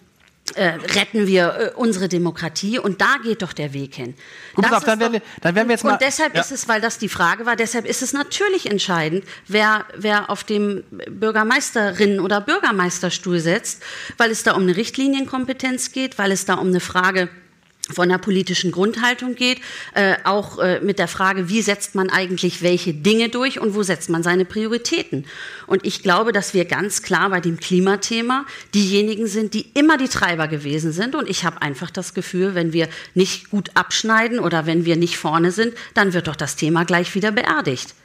äh, retten wir äh, unsere Demokratie und da geht doch der Weg hin. Gut, auf, dann werden wir- dann werden wir jetzt mal- Und deshalb Ja. ist es, weil das die Frage war, deshalb ist es natürlich entscheidend, wer, wer auf dem Bürgermeisterinnen- oder Bürgermeisterstuhl setzt, weil es da um eine Richtlinienkompetenz geht, weil es da um eine Frage von der politischen Grundhaltung geht, äh, auch äh, mit der Frage, wie setzt man eigentlich welche Dinge durch und wo setzt man seine Prioritäten. Und ich glaube, dass wir ganz klar bei dem Klimathema diejenigen sind, die immer die Treiber gewesen sind. Und ich habe einfach das Gefühl, wenn wir nicht gut abschneiden oder wenn wir nicht vorne sind, dann wird doch das Thema gleich wieder beerdigt.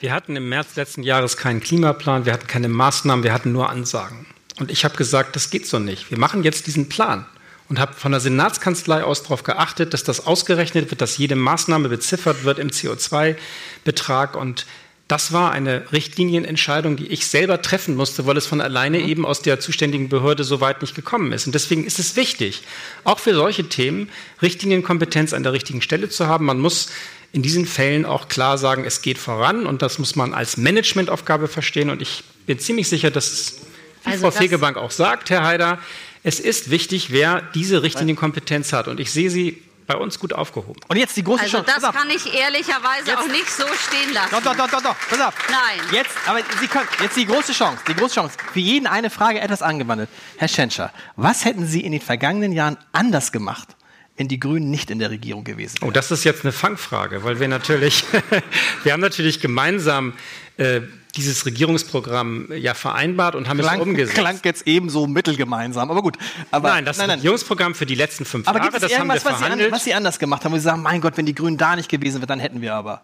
Wir hatten im März letzten Jahres keinen Klimaplan, wir hatten keine Maßnahmen, wir hatten nur Ansagen. Und ich habe gesagt, das geht so nicht. Wir machen jetzt diesen Plan und habe von der Senatskanzlei aus darauf geachtet, dass das ausgerechnet wird, dass jede Maßnahme beziffert wird im CO2-Betrag. Und das war eine Richtlinienentscheidung, die ich selber treffen musste, weil es von alleine eben aus der zuständigen Behörde so weit nicht gekommen ist. Und deswegen ist es wichtig, auch für solche Themen Richtlinienkompetenz an der richtigen Stelle zu haben. Man muss in diesen Fällen auch klar sagen, es geht voran und das muss man als Managementaufgabe verstehen. Und ich bin ziemlich sicher, dass es, wie Also Frau Fegebank auch sagt, Herr Haider, es ist wichtig, wer diese Richtlinienkompetenz hat. Und ich sehe sie bei uns gut aufgehoben. Und jetzt die große Also Chance. das kann ich ehrlicherweise auch nicht so stehen lassen. Doch, doch, doch, doch, doch. Pass auf. Nein. Jetzt, aber Sie können, jetzt die große Chance, die große Chance. Für jeden eine Frage etwas angewandelt. Herr Schenscher, was hätten Sie in den vergangenen Jahren anders gemacht, wenn die Grünen nicht in der Regierung gewesen wären? Oh, das ist jetzt eine Fangfrage, weil wir natürlich, wir haben natürlich gemeinsam äh, dieses Regierungsprogramm ja vereinbart und haben es klang, umgesetzt. klang jetzt eben so mittelgemeinsam, aber gut. Aber, nein, das Regierungsprogramm für die letzten fünf Aber Jahre, gibt es das haben wir was Sie, an, verhandelt. was Sie anders gemacht haben, wo Sie sagen, mein Gott, wenn die Grünen da nicht gewesen wären, dann hätten wir aber.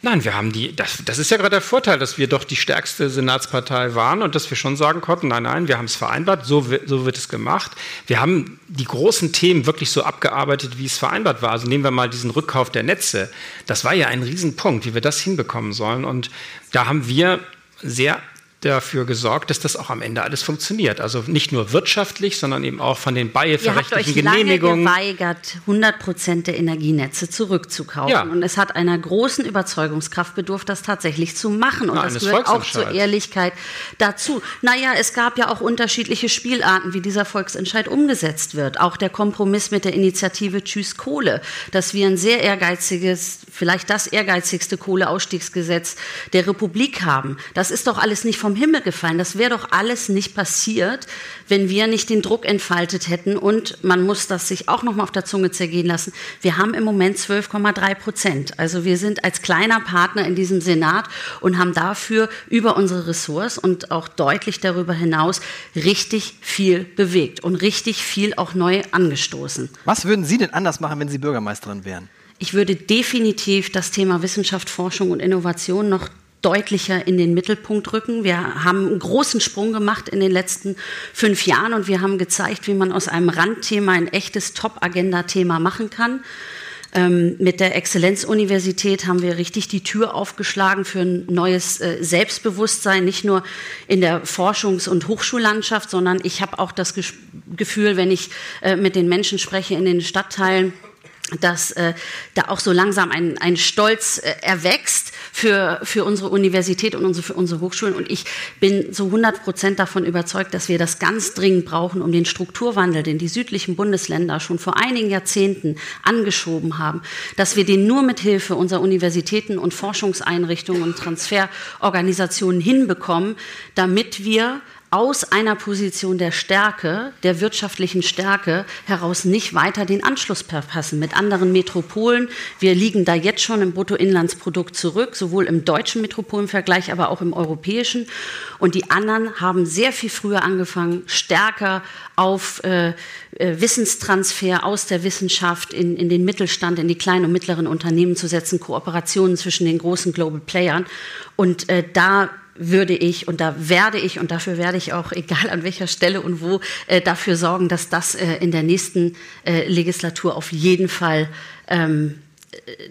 Nein, wir haben die, das, das ist ja gerade der Vorteil, dass wir doch die stärkste Senatspartei waren und dass wir schon sagen konnten, nein, nein, wir haben es vereinbart, so, so wird es gemacht. Wir haben die großen Themen wirklich so abgearbeitet, wie es vereinbart war. Also nehmen wir mal diesen Rückkauf der Netze. Das war ja ein Riesenpunkt, wie wir das hinbekommen sollen. Und da haben wir sehr dafür gesorgt, dass das auch am Ende alles funktioniert. Also nicht nur wirtschaftlich, sondern eben auch von den beihilferechtlichen Genehmigungen. Ihr habt euch lange geweigert, 100 Prozent der Energienetze zurückzukaufen. Ja. Und es hat einer großen Überzeugungskraft bedurft, das tatsächlich zu machen. Und Na, das gehört auch zur Ehrlichkeit dazu. Naja, es gab ja auch unterschiedliche Spielarten, wie dieser Volksentscheid umgesetzt wird. Auch der Kompromiss mit der Initiative Tschüss Kohle, dass wir ein sehr ehrgeiziges, vielleicht das ehrgeizigste Kohleausstiegsgesetz der Republik haben. Das ist doch alles nicht von vom Himmel gefallen. Das wäre doch alles nicht passiert, wenn wir nicht den Druck entfaltet hätten. Und man muss das sich auch noch mal auf der Zunge zergehen lassen. Wir haben im Moment 12,3 Prozent. Also wir sind als kleiner Partner in diesem Senat und haben dafür über unsere Ressorts und auch deutlich darüber hinaus richtig viel bewegt und richtig viel auch neu angestoßen. Was würden Sie denn anders machen, wenn Sie Bürgermeisterin wären? Ich würde definitiv das Thema Wissenschaft, Forschung und Innovation noch deutlicher in den Mittelpunkt rücken. Wir haben einen großen Sprung gemacht in den letzten fünf Jahren und wir haben gezeigt, wie man aus einem Randthema ein echtes Top-Agenda-Thema machen kann. Ähm, mit der Exzellenzuniversität haben wir richtig die Tür aufgeschlagen für ein neues äh, Selbstbewusstsein, nicht nur in der Forschungs- und Hochschullandschaft, sondern ich habe auch das Gefühl, wenn ich äh, mit den Menschen spreche in den Stadtteilen, dass äh, da auch so langsam ein, ein Stolz äh, erwächst für, für unsere Universität und unsere, für unsere Hochschulen. Und ich bin so 100 Prozent davon überzeugt, dass wir das ganz dringend brauchen, um den Strukturwandel, den die südlichen Bundesländer schon vor einigen Jahrzehnten angeschoben haben, dass wir den nur mit Hilfe unserer Universitäten und Forschungseinrichtungen und Transferorganisationen hinbekommen, damit wir aus einer Position der Stärke, der wirtschaftlichen Stärke heraus nicht weiter den Anschluss verpassen mit anderen Metropolen. Wir liegen da jetzt schon im Bruttoinlandsprodukt zurück, sowohl im deutschen Metropolenvergleich, aber auch im europäischen. Und die anderen haben sehr viel früher angefangen, stärker auf äh, äh Wissenstransfer aus der Wissenschaft in, in den Mittelstand, in die kleinen und mittleren Unternehmen zu setzen, Kooperationen zwischen den großen Global Playern. Und äh, da würde ich und da werde ich und dafür werde ich auch, egal an welcher Stelle und wo, äh, dafür sorgen, dass das äh, in der nächsten äh, Legislatur auf jeden Fall ähm,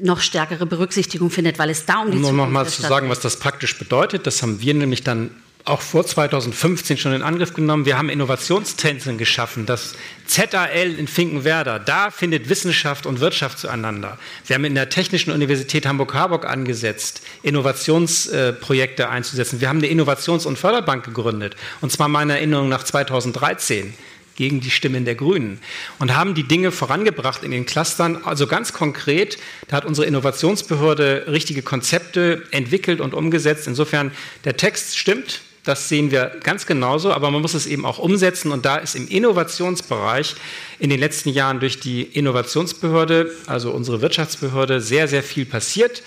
noch stärkere Berücksichtigung findet, weil es da um die um Zukunft noch mal zu sagen, was das praktisch bedeutet, das haben wir nämlich dann auch vor 2015 schon in Angriff genommen. Wir haben Innovationszentren geschaffen. Das ZAL in Finkenwerder, da findet Wissenschaft und Wirtschaft zueinander. Wir haben in der Technischen Universität Hamburg-Harburg angesetzt, Innovationsprojekte einzusetzen. Wir haben eine Innovations- und Förderbank gegründet, und zwar meiner Erinnerung nach 2013 gegen die Stimmen der Grünen und haben die Dinge vorangebracht in den Clustern. Also ganz konkret, da hat unsere Innovationsbehörde richtige Konzepte entwickelt und umgesetzt. Insofern, der Text stimmt, das sehen wir ganz genauso, aber man muss es eben auch umsetzen. Und da ist im Innovationsbereich in den letzten Jahren durch die Innovationsbehörde, also unsere Wirtschaftsbehörde, sehr, sehr viel passiert.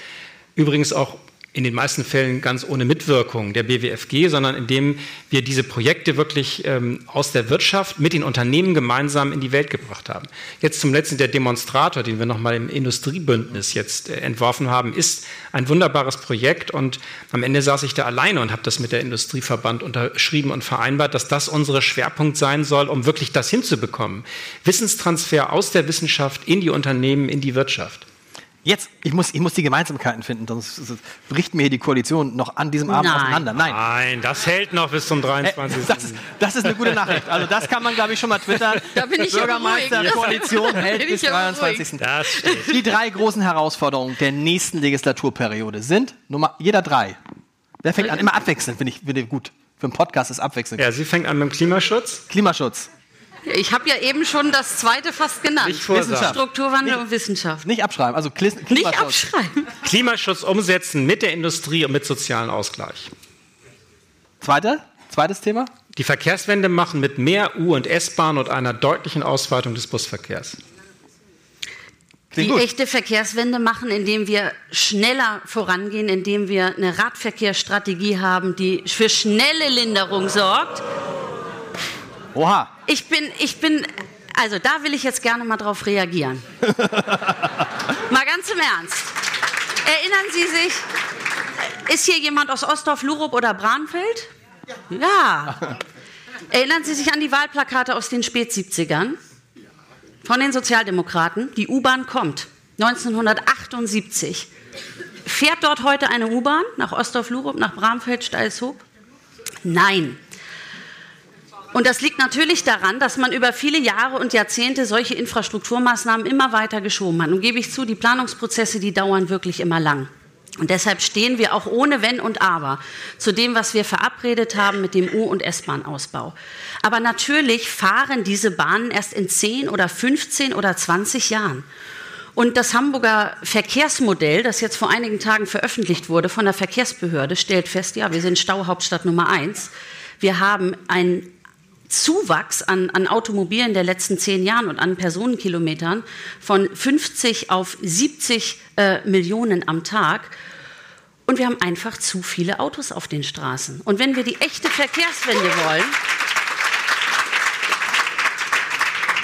Übrigens auch in den meisten Fällen ganz ohne Mitwirkung der BWFG, sondern indem wir diese Projekte wirklich ähm, aus der Wirtschaft mit den Unternehmen gemeinsam in die Welt gebracht haben. Jetzt zum letzten der Demonstrator, den wir nochmal im Industriebündnis jetzt äh, entworfen haben, ist ein wunderbares Projekt und am Ende saß ich da alleine und habe das mit der Industrieverband unterschrieben und vereinbart, dass das unsere Schwerpunkt sein soll, um wirklich das hinzubekommen. Wissenstransfer aus der Wissenschaft in die Unternehmen, in die Wirtschaft. Jetzt, ich muss, ich muss die Gemeinsamkeiten finden, sonst bricht mir hier die Koalition noch an diesem Abend Nein. auseinander. Nein. Nein, das hält noch bis zum 23. Äh, das, das, ist eine gute Nachricht. Also das kann man, glaube ich, schon mal twittern. Da bin ich Bürgermeister-Koalition hält bis 23. Die drei großen Herausforderungen der nächsten Legislaturperiode sind, Nummer, jeder drei. Wer fängt an? Immer abwechselnd, finde ich, find ich gut. Für einen Podcast ist abwechselnd. Ja, sie fängt an mit dem Klimaschutz. Klimaschutz. Ich habe ja eben schon das zweite fast genannt. Nicht Wissenschaft. Strukturwandel nicht, und Wissenschaft. Nicht abschreiben, also Kli Klimaschutz. Nicht abschreiben. Klimaschutz umsetzen mit der Industrie und mit sozialem Ausgleich. Zweite? Zweites Thema? Die Verkehrswende machen mit mehr U- und S-Bahn und einer deutlichen Ausweitung des Busverkehrs. Klingt die gut. echte Verkehrswende machen, indem wir schneller vorangehen, indem wir eine Radverkehrsstrategie haben, die für schnelle Linderung sorgt. Oha. Ich bin, ich bin, also da will ich jetzt gerne mal drauf reagieren. mal ganz im Ernst. Erinnern Sie sich, ist hier jemand aus Ostdorf, Lurup oder Bramfeld? Ja. ja. Erinnern Sie sich an die Wahlplakate aus den Spät-70ern? Von den Sozialdemokraten. Die U-Bahn kommt. 1978. Fährt dort heute eine U-Bahn nach Ostdorf, Lurup, nach Bramfeld, Steilshoop? Nein. Und das liegt natürlich daran, dass man über viele Jahre und Jahrzehnte solche Infrastrukturmaßnahmen immer weiter geschoben hat. Und gebe ich zu, die Planungsprozesse, die dauern wirklich immer lang. Und deshalb stehen wir auch ohne Wenn und Aber zu dem, was wir verabredet haben mit dem U- und S-Bahn-Ausbau. Aber natürlich fahren diese Bahnen erst in 10 oder 15 oder 20 Jahren. Und das Hamburger Verkehrsmodell, das jetzt vor einigen Tagen veröffentlicht wurde von der Verkehrsbehörde, stellt fest, ja, wir sind Stauhauptstadt Nummer eins. Wir haben ein Zuwachs an, an Automobilen der letzten zehn Jahren und an Personenkilometern von 50 auf 70 äh, Millionen am Tag. Und wir haben einfach zu viele Autos auf den Straßen. Und wenn wir die echte Verkehrswende wollen,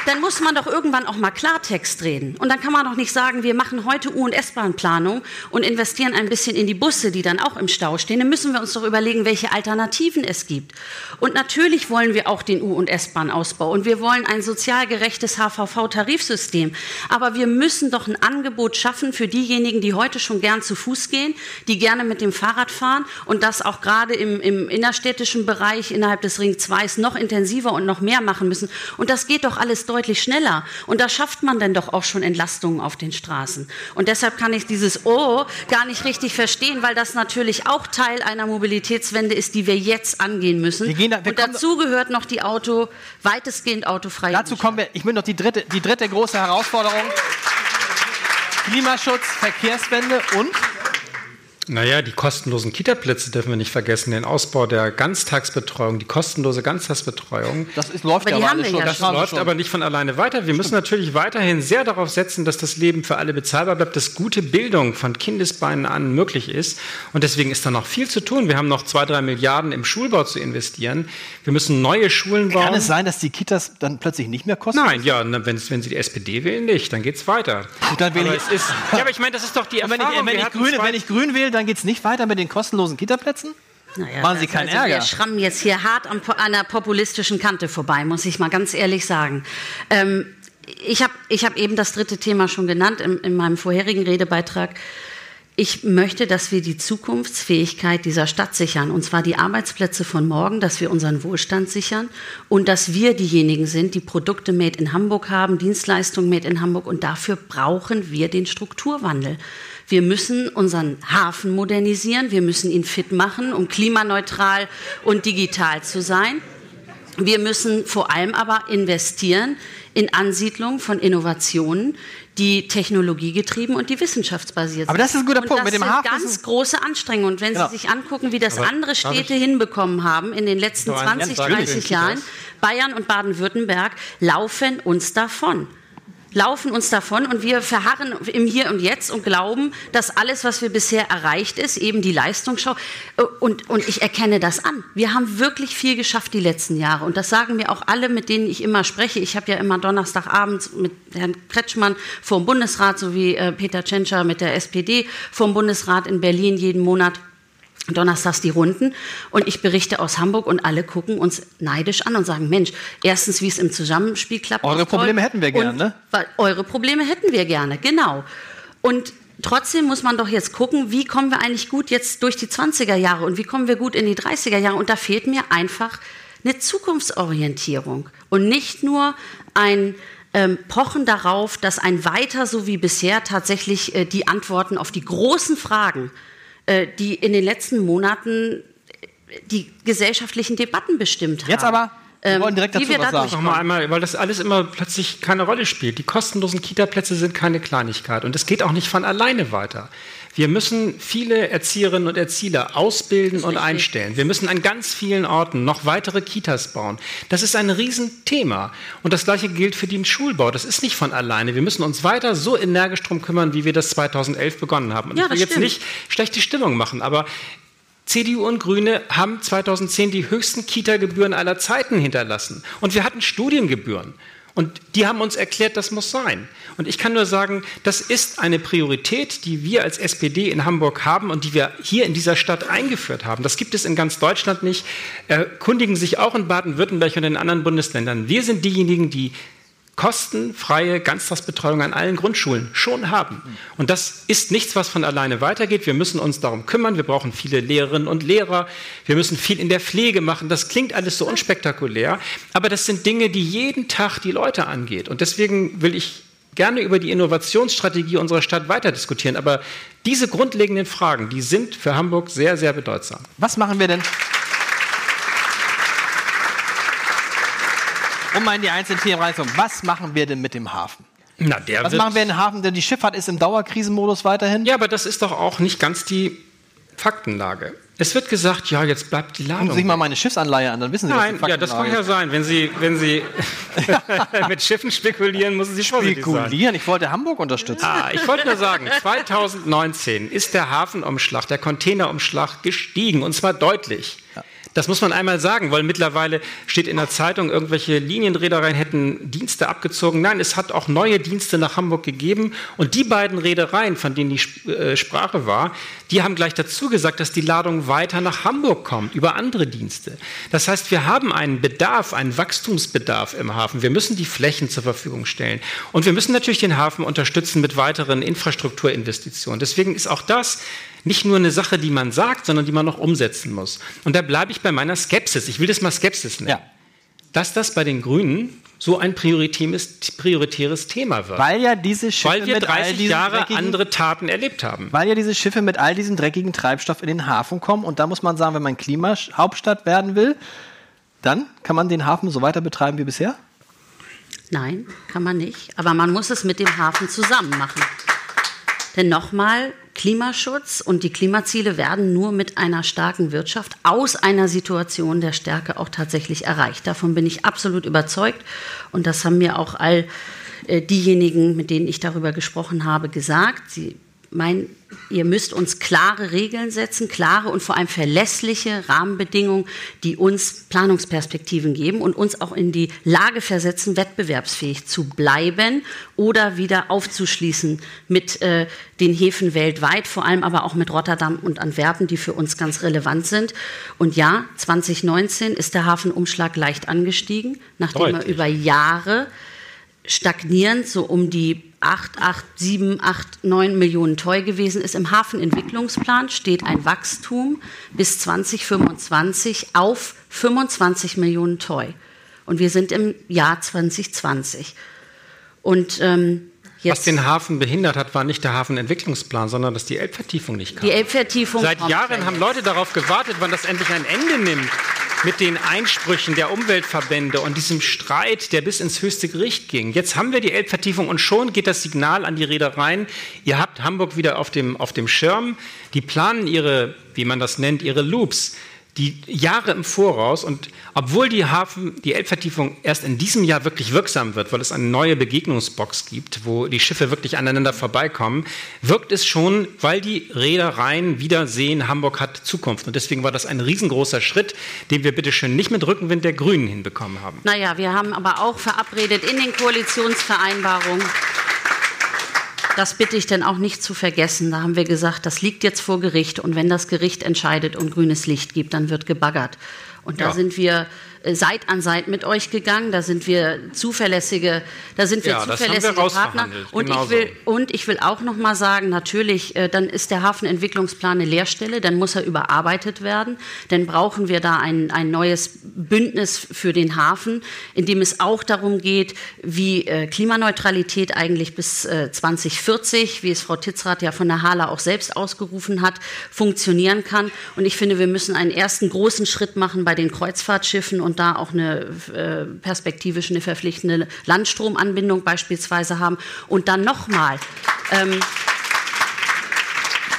dann muss man doch irgendwann auch mal Klartext reden. Und dann kann man doch nicht sagen, wir machen heute U- und S-Bahn-Planung und investieren ein bisschen in die Busse, die dann auch im Stau stehen. Dann müssen wir uns doch überlegen, welche Alternativen es gibt. Und natürlich wollen wir auch den U- und S-Bahn-Ausbau und wir wollen ein sozial gerechtes HVV-Tarifsystem. Aber wir müssen doch ein Angebot schaffen für diejenigen, die heute schon gern zu Fuß gehen, die gerne mit dem Fahrrad fahren und das auch gerade im, im innerstädtischen Bereich innerhalb des Ring 2 noch intensiver und noch mehr machen müssen. Und das geht doch alles deutlich deutlich schneller. Und da schafft man dann doch auch schon Entlastungen auf den Straßen. Und deshalb kann ich dieses Oh gar nicht richtig verstehen, weil das natürlich auch Teil einer Mobilitätswende ist, die wir jetzt angehen müssen. Wir da, wir und dazu gehört noch die Auto, weitestgehend autofreie Dazu kommen wir, ich will noch die dritte, die dritte große Herausforderung. Klimaschutz, Verkehrswende und naja, die kostenlosen Kita-Plätze dürfen wir nicht vergessen, den Ausbau der Ganztagsbetreuung, die kostenlose Ganztagsbetreuung. Das ist, läuft aber ja alles schon. Ja das schon. läuft schon. aber nicht von alleine weiter. Wir müssen natürlich weiterhin sehr darauf setzen, dass das Leben für alle bezahlbar bleibt, dass gute Bildung von Kindesbeinen an möglich ist. Und deswegen ist da noch viel zu tun. Wir haben noch zwei, drei Milliarden im Schulbau zu investieren. Wir müssen neue Schulen bauen. Kann es sein, dass die Kitas dann plötzlich nicht mehr kosten? Nein, ja, wenn, wenn Sie die SPD wählen, nicht, dann geht es weiter. Gut, dann wähle aber ich- es ist, ja, aber ich meine, das ist doch die Und wenn Erfahrung. ich, wenn, ich Grüne, wenn ich grün wähle, dann geht es nicht weiter mit den kostenlosen Kita-Plätzen? Naja, Machen Sie das- keinen also Ärger. Wir schrammen jetzt hier hart am, an einer populistischen Kante vorbei, muss ich mal ganz ehrlich sagen. Ähm, ich habe ich hab eben das dritte Thema schon genannt in, in meinem vorherigen Redebeitrag. Ich möchte, dass wir die Zukunftsfähigkeit dieser Stadt sichern, und zwar die Arbeitsplätze von morgen, dass wir unseren Wohlstand sichern und dass wir diejenigen sind, die Produkte made in Hamburg haben, Dienstleistungen made in Hamburg, und dafür brauchen wir den Strukturwandel. Wir müssen unseren Hafen modernisieren, wir müssen ihn fit machen, um klimaneutral und digital zu sein. Wir müssen vor allem aber investieren in Ansiedlung von Innovationen, die technologiegetrieben und die wissenschaftsbasiert sind. Aber das ist ein guter und Punkt. Das Mit dem sind Hafen ganz ist ein- große Anstrengungen. Und wenn Genau. Sie sich angucken, wie das Aber andere Städte hinbekommen haben in den letzten Noch ein 20, ganz 30 Kitas. Jahren, Bayern und Baden-Württemberg laufen uns davon laufen uns davon und wir verharren im Hier und Jetzt und glauben, dass alles, was wir bisher erreicht ist, eben die Leistungsschau. Und, und ich erkenne das an. Wir haben wirklich viel geschafft die letzten Jahre. Und das sagen mir auch alle, mit denen ich immer spreche. Ich habe ja immer Donnerstagabends mit Herrn Kretschmann vor dem Bundesrat sowie äh, Peter Tschentscher mit der SPD vor dem Bundesrat in Berlin jeden Monat donnerstags die Runden und ich berichte aus Hamburg und alle gucken uns neidisch an und sagen, Mensch, erstens, wie es im Zusammenspiel klappt. Eure. Probleme hätten wir gern, Und ne? weil eure Probleme hätten wir gerne, genau. Und trotzdem muss man doch jetzt gucken, wie kommen wir eigentlich gut jetzt durch die 20er Jahre und wie kommen wir gut in die 30er Jahre. Und da fehlt mir einfach eine Zukunftsorientierung und nicht nur ein ähm, Pochen darauf, dass ein Weiter so wie bisher tatsächlich äh, die Antworten auf die großen Fragen, die in den letzten Monaten äh, die gesellschaftlichen Debatten bestimmt haben. Jetzt aber, wir Ähm, wollen direkt dazu wir was sagen. Noch mal einmal, weil das alles immer plötzlich keine Rolle spielt. Die kostenlosen Kita-Plätze sind keine Kleinigkeit und es geht auch nicht von alleine weiter. Wir müssen viele Erzieherinnen und Erzieher ausbilden und richtig. einstellen. Wir müssen an ganz vielen Orten noch weitere Kitas bauen. Das ist ein Riesenthema. Und das Gleiche gilt für den Schulbau. Das ist nicht von alleine. Wir müssen uns weiter so energisch drum kümmern, wie wir das 2011 begonnen haben. Und Ja, ich will jetzt nicht schlechte Stimmung machen, aber CDU und Grüne haben 2010 die höchsten Kita-Gebühren aller Zeiten hinterlassen. Und wir hatten Studiengebühren. Und die haben uns erklärt, das muss sein. Und ich kann nur sagen, das ist eine Priorität, die wir als SPD in Hamburg haben und die wir hier in dieser Stadt eingeführt haben. Das gibt es in ganz Deutschland nicht. Erkundigen sich auch in Baden-Württemberg und in anderen Bundesländern. Wir sind diejenigen, die kostenfreie Ganztagsbetreuung an allen Grundschulen schon haben. Und das ist nichts, was von alleine weitergeht. Wir müssen uns darum kümmern. Wir brauchen viele Lehrerinnen und Lehrer. Wir müssen viel in der Pflege machen. Das klingt alles so unspektakulär, aber das sind Dinge, die jeden Tag die Leute angeht. Und deswegen will ich gerne über die Innovationsstrategie unserer Stadt weiter diskutieren. Aber diese grundlegenden Fragen, die sind für Hamburg sehr, sehr bedeutsam. Was machen wir denn? um mal in die einzelnen Themen reinzukommen. Was machen wir denn mit dem Hafen? Na, der Was machen wir in den Hafen? Denn die Schifffahrt ist im Dauerkrisenmodus weiterhin. Ja, aber das ist doch auch nicht ganz die Faktenlage. Es wird gesagt, ja, jetzt bleibt die Ladung. Gucken Sie sich mal meine Schiffsanleihe an, dann wissen Sie, Nein, was die ja, das kann ja sein. Wenn Sie, wenn Sie mit Schiffen spekulieren, müssen Sie. Spekulieren. Ich wollte Hamburg unterstützen. Ah, ich wollte nur sagen, 2019 ist der Hafenumschlag, der Containerumschlag gestiegen und zwar deutlich. Das muss man einmal sagen, weil mittlerweile steht in der Zeitung, irgendwelche Linienreedereien hätten Dienste abgezogen. Nein, es hat auch neue Dienste nach Hamburg gegeben. Und die beiden Reedereien, von denen die äh, Sprache war, die haben gleich dazu gesagt, dass die Ladung weiter nach Hamburg kommt, über andere Dienste. Das heißt, wir haben einen Bedarf, einen Wachstumsbedarf im Hafen. Wir müssen die Flächen zur Verfügung stellen. Und wir müssen natürlich den Hafen unterstützen mit weiteren Infrastrukturinvestitionen. Deswegen ist auch das nicht nur eine Sache, die man sagt, sondern die man noch umsetzen muss. Und da bleibe ich bei meiner Skepsis. Ich will das mal Skepsis nennen. Ja. Dass das bei den Grünen so ein prioritäres, Thema wird. Weil ja diese Schiffe Weil wir mit all 30 diesen Jahre dreckigen, andere Taten erlebt haben. weil ja diese Schiffe mit all diesem dreckigen Treibstoff in den Hafen kommen. Und da muss man sagen, wenn man Klimahauptstadt werden will, dann kann man den Hafen so weiter betreiben wie bisher. Nein, kann man nicht. Aber man muss es mit dem Hafen zusammen machen. Denn nochmal, Klimaschutz und die Klimaziele werden nur mit einer starken Wirtschaft aus einer Situation der Stärke auch tatsächlich erreicht. Davon bin ich absolut überzeugt. Und das haben mir auch all äh, diejenigen, mit denen ich darüber gesprochen habe, gesagt. Sie meinen, ihr müsst uns klare Regeln setzen, klare und vor allem verlässliche Rahmenbedingungen, die uns Planungsperspektiven geben und uns auch in die Lage versetzen, wettbewerbsfähig zu bleiben oder wieder aufzuschließen mit äh, den Häfen weltweit, vor allem aber auch mit Rotterdam und Antwerpen, die für uns ganz relevant sind. Und ja, 2019 ist der Hafenumschlag leicht angestiegen, nachdem er Deutlich. über Jahre stagnierend so um die 8, 8, 7, 8, 9 Millionen Toy gewesen ist. Im Hafenentwicklungsplan steht ein Wachstum bis 2025 auf 25 Millionen Toy. Und wir sind im Jahr 2020. Und ähm, Was jetzt den Hafen behindert hat, war nicht der Hafenentwicklungsplan, sondern dass die Elbvertiefung nicht kam. die Elbvertiefung. Seit Jahren ja haben. Leute darauf gewartet, wann das endlich ein Ende nimmt mit den Einsprüchen der Umweltverbände und diesem Streit, der bis ins höchste Gericht ging. Jetzt haben wir die Elbvertiefung und schon geht das Signal an die Reedereien, ihr habt Hamburg wieder auf dem, auf dem Schirm, die planen ihre, wie man das nennt, ihre Loops die Jahre im Voraus und obwohl die Hafen, die Elbvertiefung erst in diesem Jahr wirklich wirksam wird, weil es eine neue Begegnungsbox gibt, wo die Schiffe wirklich aneinander vorbeikommen, wirkt es schon, weil die Reedereien wieder sehen, Hamburg hat Zukunft. Und deswegen war das ein riesengroßer Schritt, den wir bitteschön nicht mit Rückenwind der Grünen hinbekommen haben. Naja, wir haben aber auch verabredet in den Koalitionsvereinbarungen, das bitte ich denn auch nicht zu vergessen. Da haben wir gesagt, das liegt jetzt vor Gericht und wenn das Gericht entscheidet und grünes Licht gibt, dann wird gebaggert. Und da Ja. sind wir Seit an Seit mit euch gegangen. Da sind wir zuverlässige, da sind wir Ja, haben wir zuverlässige Partner. Und Genau ich will so. und ich will auch noch mal sagen, natürlich, äh, dann ist der Hafenentwicklungsplan eine Leerstelle, dann muss er überarbeitet werden. Dann brauchen wir da ein, ein neues Bündnis für den Hafen, in dem es auch darum geht, wie äh, Klimaneutralität eigentlich bis äh, 2040, wie es Frau Titzrath ja von der Hala auch selbst ausgerufen hat, funktionieren kann. Und ich finde, wir müssen einen ersten großen Schritt machen bei den Kreuzfahrtschiffen und da auch eine äh, perspektivisch eine verpflichtende Landstromanbindung beispielsweise haben. Und dann nochmal. Ähm,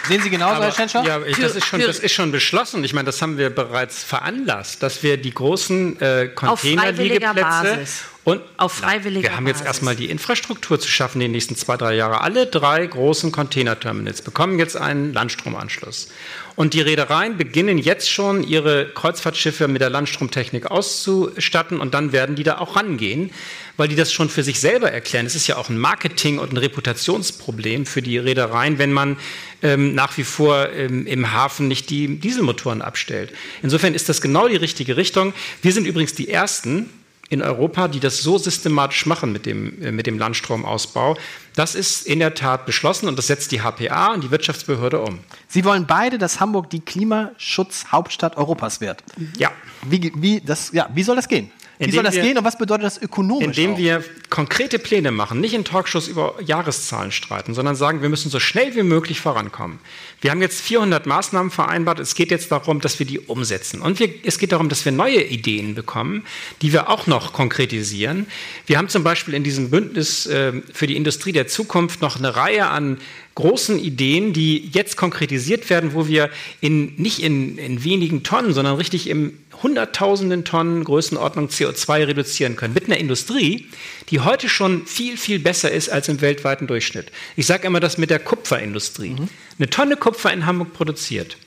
Sehen Sie genauso, Herr Aber, Schenscher? ja, ich, das, ist schon, das ist schon beschlossen. Ich meine, das haben wir bereits veranlasst, dass wir die großen äh, freiwilliger Containerliegeplätze Basis. Und Auf freiwilliger wir haben jetzt Basis. erstmal die Infrastruktur zu schaffen, die nächsten zwei, drei Jahre. Alle drei großen Containerterminals bekommen jetzt einen Landstromanschluss. Und die Reedereien beginnen jetzt schon, ihre Kreuzfahrtschiffe mit der Landstromtechnik auszustatten und dann werden die da auch rangehen, weil die das schon für sich selber erklären. Es ist ja auch ein Marketing- und ein Reputationsproblem für die Reedereien, wenn man ähm, nach wie vor ähm, im Hafen nicht die Dieselmotoren abstellt. Insofern ist das genau die richtige Richtung. Wir sind übrigens die Ersten, in Europa, die das so systematisch machen mit dem, äh, mit dem Landstromausbau. Das ist in der Tat beschlossen und das setzt die HPA und die Wirtschaftsbehörde um. Sie wollen beide, dass Hamburg die Klimaschutzhauptstadt Europas wird. Ja. Wie, wie, das, ja, wie soll das gehen? Wie soll das wir- gehen und was bedeutet das ökonomisch? Indem auch? wir konkrete Pläne machen, nicht in Talkshows über Jahreszahlen streiten, sondern sagen, wir müssen so schnell wie möglich vorankommen. Wir haben jetzt 400 Maßnahmen vereinbart. Es geht jetzt darum, dass wir die umsetzen. Und wir, es geht darum, dass wir neue Ideen bekommen, die wir auch noch konkretisieren. Wir haben zum Beispiel in diesem Bündnis äh, für die Industrie der Zukunft noch eine Reihe an großen Ideen, die jetzt konkretisiert werden, wo wir in, nicht in, in wenigen Tonnen, sondern richtig im hunderttausenden Tonnen Größenordnung CO2 reduzieren können. Mit einer Industrie, die heute schon viel, viel besser ist als im weltweiten Durchschnitt. Ich sage immer das mit der Kupferindustrie. Eine Tonne Kupfer in Hamburg produziert,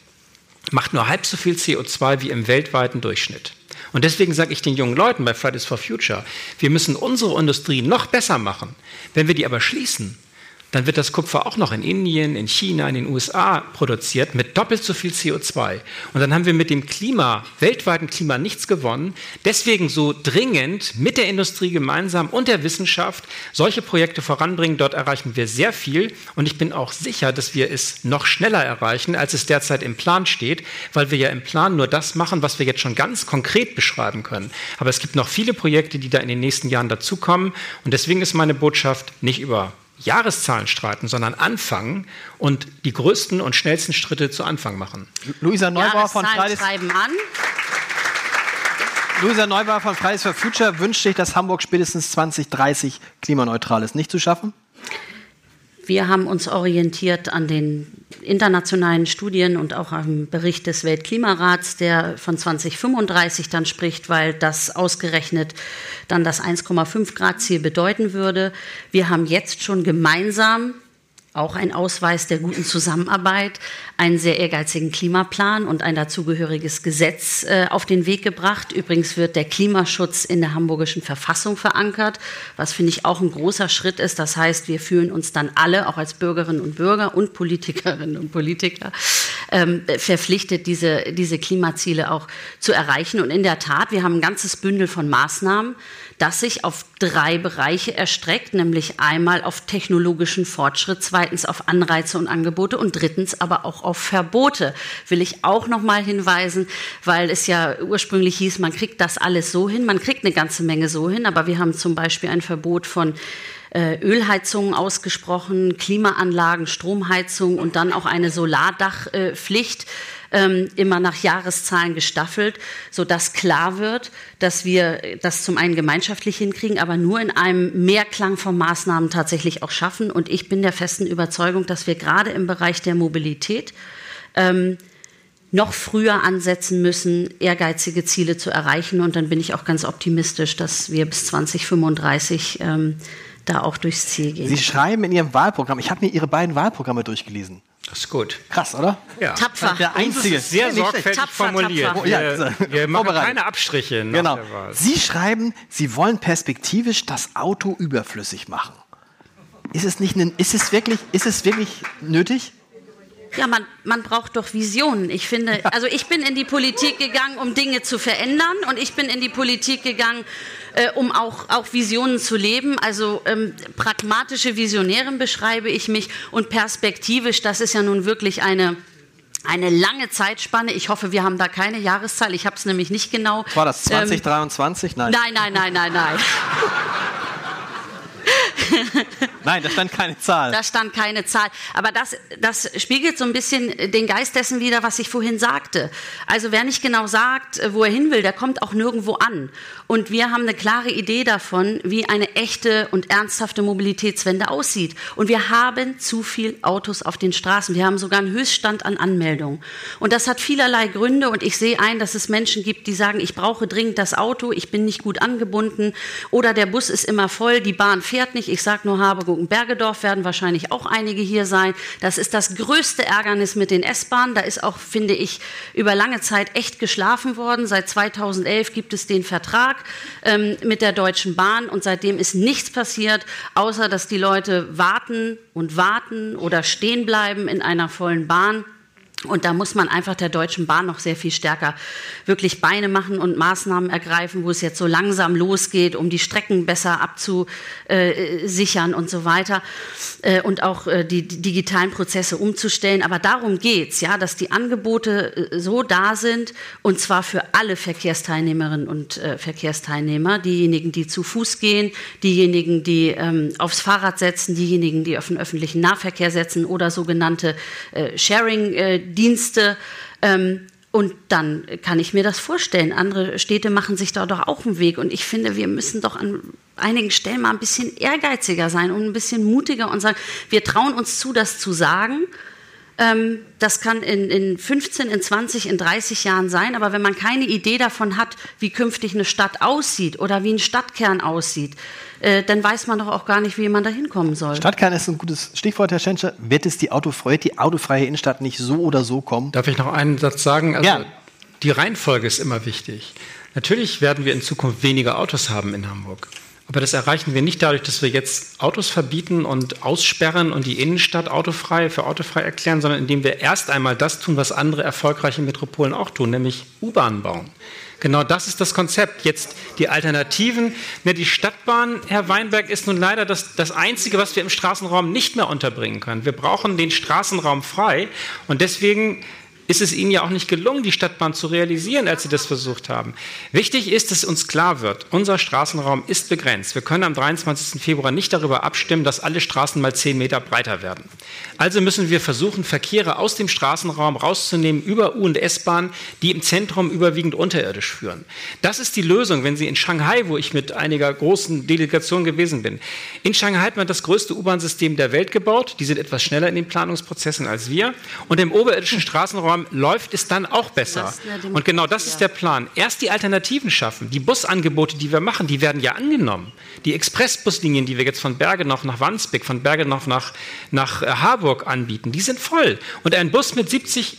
macht nur halb so viel CO2 wie im weltweiten Durchschnitt. Und deswegen sage ich den jungen Leuten bei Fridays for Future, wir müssen unsere Industrie noch besser machen. Wenn wir die aber schließen, dann wird das Kupfer auch noch in Indien, in China, in den USA produziert mit doppelt so viel CO2. Und dann haben wir mit dem Klima, weltweiten Klima nichts gewonnen. Deswegen so dringend mit der Industrie gemeinsam und der Wissenschaft solche Projekte voranbringen. Dort erreichen wir sehr viel. Und ich bin auch sicher, dass wir es noch schneller erreichen, als es derzeit im Plan steht, weil wir ja im Plan nur das machen, was wir jetzt schon ganz konkret beschreiben können. Aber es gibt noch viele Projekte, die da in den nächsten Jahren dazukommen. Und deswegen ist meine Botschaft nicht über Jahreszahlen streiten, sondern anfangen und die größten und schnellsten Schritte zu Anfang machen. Luisa Neubauer von Fridays, schreiben an. Luisa Neubauer von Fridays for Future wünscht sich, dass Hamburg spätestens 2030 klimaneutral ist. Nicht zu schaffen? Wir haben uns orientiert an den internationalen Studien und auch am Bericht des Weltklimarats, der von 2035 dann spricht, weil das ausgerechnet dann das 1,5 Grad Ziel bedeuten würde. Wir haben jetzt schon gemeinsam auch ein Ausweis der guten Zusammenarbeit, einen sehr ehrgeizigen Klimaplan und ein dazugehöriges Gesetz äh, auf den Weg gebracht. Übrigens wird der Klimaschutz in der hamburgischen Verfassung verankert, was finde ich auch ein großer Schritt ist. Das heißt, wir fühlen uns dann alle, auch als Bürgerinnen und Bürger und Politikerinnen und Politiker, ähm, verpflichtet, diese, diese Klimaziele auch zu erreichen. Und in der Tat, wir haben ein ganzes Bündel von Maßnahmen, das sich auf drei Bereiche erstreckt, nämlich einmal auf technologischen Fortschritt, zweitens auf Anreize und Angebote und drittens aber auch auf Verbote. Will ich auch noch mal hinweisen, weil es ja ursprünglich hieß, man kriegt das alles so hin, man kriegt eine ganze Menge so hin, aber wir haben zum Beispiel ein Verbot von Ölheizungen ausgesprochen, Klimaanlagen, Stromheizung und dann auch eine Solardachpflicht. Ähm, immer nach Jahreszahlen gestaffelt, sodass klar wird, dass wir das zum einen gemeinschaftlich hinkriegen, aber nur in einem Mehrklang von Maßnahmen tatsächlich auch schaffen. Und ich bin der festen Überzeugung, dass wir gerade im Bereich der Mobilität ähm, noch früher ansetzen müssen, ehrgeizige Ziele zu erreichen. Und dann bin ich auch ganz optimistisch, dass wir bis 2035 ähm, da auch durchs Ziel gehen. Sie schreiben in Ihrem Wahlprogramm, ich habe mir Ihre beiden Wahlprogramme durchgelesen. Das ist gut. Krass, oder? Ja. Tapfer. Der einzige. Sehr Nicht schlecht. sorgfältig Tapfer, formuliert. tapfer. Wir, Ja, wir machen keine Abstriche nach Genau. der Wahl. Sie schreiben, Sie wollen perspektivisch das Auto überflüssig machen. Ist es nicht, ein- ist es wirklich, ist es wirklich nötig? Ja, man, man braucht doch Visionen. Ich finde, also ich bin in die Politik gegangen, um Dinge zu verändern und ich bin in die Politik gegangen, äh, um auch, auch Visionen zu leben. Also ähm, pragmatische Visionärin beschreibe ich mich und perspektivisch, das ist ja nun wirklich eine eine lange Zeitspanne. Ich hoffe, wir haben da keine Jahreszahl. Ich habe es nämlich nicht genau. War das Ähm, 2023? Nein. nein, nein, nein, nein, nein. Nein, da stand keine Zahl. Da stand keine Zahl. Aber das, das spiegelt so ein bisschen den Geist dessen wider, was ich vorhin sagte. Also wer nicht genau sagt, wo er hin will, der kommt auch nirgendwo an. Und wir haben eine klare Idee davon, wie eine echte und ernsthafte Mobilitätswende aussieht. Und wir haben zu viel Autos auf den Straßen. Wir haben sogar einen Höchststand an Anmeldungen. Und das hat vielerlei Gründe. Und ich sehe ein, dass es Menschen gibt, die sagen, ich brauche dringend das Auto, ich bin nicht gut angebunden. Oder der Bus ist immer voll, die Bahn fährt nicht. Ich sage nur Harburg und Bergedorf werden wahrscheinlich auch einige hier sein. Das ist das größte Ärgernis mit den S-Bahnen. Da ist auch, finde ich, über lange Zeit echt geschlafen worden. Seit 2011 gibt es den Vertrag ähm, mit der Deutschen Bahn und seitdem ist nichts passiert, außer dass die Leute warten und warten oder stehen bleiben in einer vollen Bahn. Und da muss man einfach der Deutschen Bahn noch sehr viel stärker wirklich Beine machen und Maßnahmen ergreifen, wo es jetzt so langsam losgeht, um die Strecken besser abzusichern und so weiter äh, und auch äh, die, digitalen Prozesse umzustellen. Aber darum geht's, ja, dass die Angebote äh, so da sind und zwar für alle Verkehrsteilnehmerinnen und Verkehrsteilnehmer, diejenigen, die zu Fuß gehen, diejenigen, die ähm, aufs Fahrrad setzen, diejenigen, die auf den öffentlichen Nahverkehr setzen oder sogenannte Sharing Dienste. Ähm, und dann kann ich mir das vorstellen. Andere Städte machen sich da doch auch einen Weg. Und ich finde, wir müssen doch an einigen Stellen mal ein bisschen ehrgeiziger sein und ein bisschen mutiger und sagen, wir trauen uns zu, das zu sagen. Ähm, das kann in, in 15, in 20, in 30 Jahren sein. Aber wenn man keine Idee davon hat, wie künftig eine Stadt aussieht oder wie ein Stadtkern aussieht, äh, dann weiß man doch auch gar nicht, wie man da hinkommen soll. Stadtkern ist ein gutes Stichwort, Herr Schenscher. Wird es die autofreie, die autofreie Innenstadt nicht so oder so kommen? Darf ich noch einen Satz sagen? Also, ja. Die Reihenfolge ist immer wichtig. Natürlich werden wir in Zukunft weniger Autos haben in Hamburg. Aber das erreichen wir nicht dadurch, dass wir jetzt Autos verbieten und aussperren und die Innenstadt autofrei für autofrei erklären, sondern indem wir erst einmal das tun, was andere erfolgreiche Metropolen auch tun, nämlich U-Bahn bauen. Genau das ist das Konzept. Jetzt die Alternativen. Ne, die Stadtbahn, Herr Weinberg, ist nun leider das, das Einzige, was wir im Straßenraum nicht mehr unterbringen können. Wir brauchen den Straßenraum frei und deswegen ist es ihnen ja auch nicht gelungen, die Stadtbahn zu realisieren, als sie das versucht haben. Wichtig ist, dass uns klar wird, unser Straßenraum ist begrenzt. Wir können am 23. Februar nicht darüber abstimmen, dass alle Straßen mal 10 Meter breiter werden. Also müssen wir versuchen, Verkehre aus dem Straßenraum rauszunehmen über U- und S-Bahn, die im Zentrum überwiegend unterirdisch führen. Das ist die Lösung, wenn Sie in Shanghai, wo ich mit einiger großen Delegation gewesen bin, in Shanghai hat man das größte U-Bahn-System der Welt gebaut. Die sind etwas schneller in den Planungsprozessen als wir. Und im oberirdischen Straßenraum langsam läuft es dann auch besser. Und genau das ist der Plan. Erst die Alternativen schaffen. Die Busangebote, die wir machen, die werden ja angenommen. Die Expressbuslinien, die wir jetzt von Bergenhof nach Wandsbek, von Bergenhof nach, nach äh, Harburg anbieten, die sind voll. Und ein Bus mit 70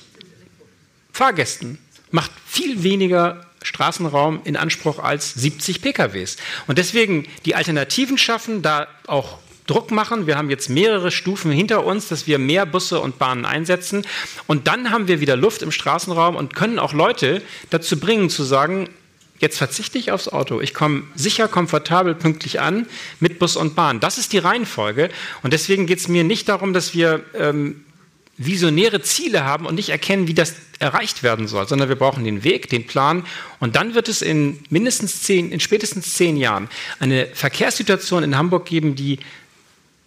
Fahrgästen macht viel weniger Straßenraum in Anspruch als 70 PKWs. Und deswegen die Alternativen schaffen, da auch Druck machen. Wir haben jetzt mehrere Stufen hinter uns, dass wir mehr Busse und Bahnen einsetzen. Und dann haben wir wieder Luft im Straßenraum und können auch Leute dazu bringen, zu sagen, jetzt verzichte ich aufs Auto. Ich komme sicher, komfortabel, pünktlich an mit Bus und Bahn. Das ist die Reihenfolge. Und deswegen geht es mir nicht darum, dass wir ähm, visionäre Ziele haben und nicht erkennen, wie das erreicht werden soll, sondern wir brauchen den Weg, den Plan und dann wird es in mindestens zehn, in spätestens zehn Jahren eine Verkehrssituation in Hamburg geben, die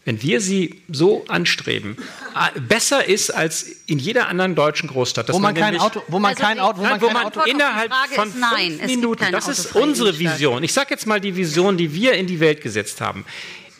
wenn wir sie so anstreben, äh, besser ist als in jeder anderen deutschen Großstadt. Wo man, kein Auto, wo man also kein Auto, wo man, wo man Auto innerhalb von fünf nein, Minuten, das ist unsere Vision. Ich sage jetzt mal die Vision, die wir in die Welt gesetzt haben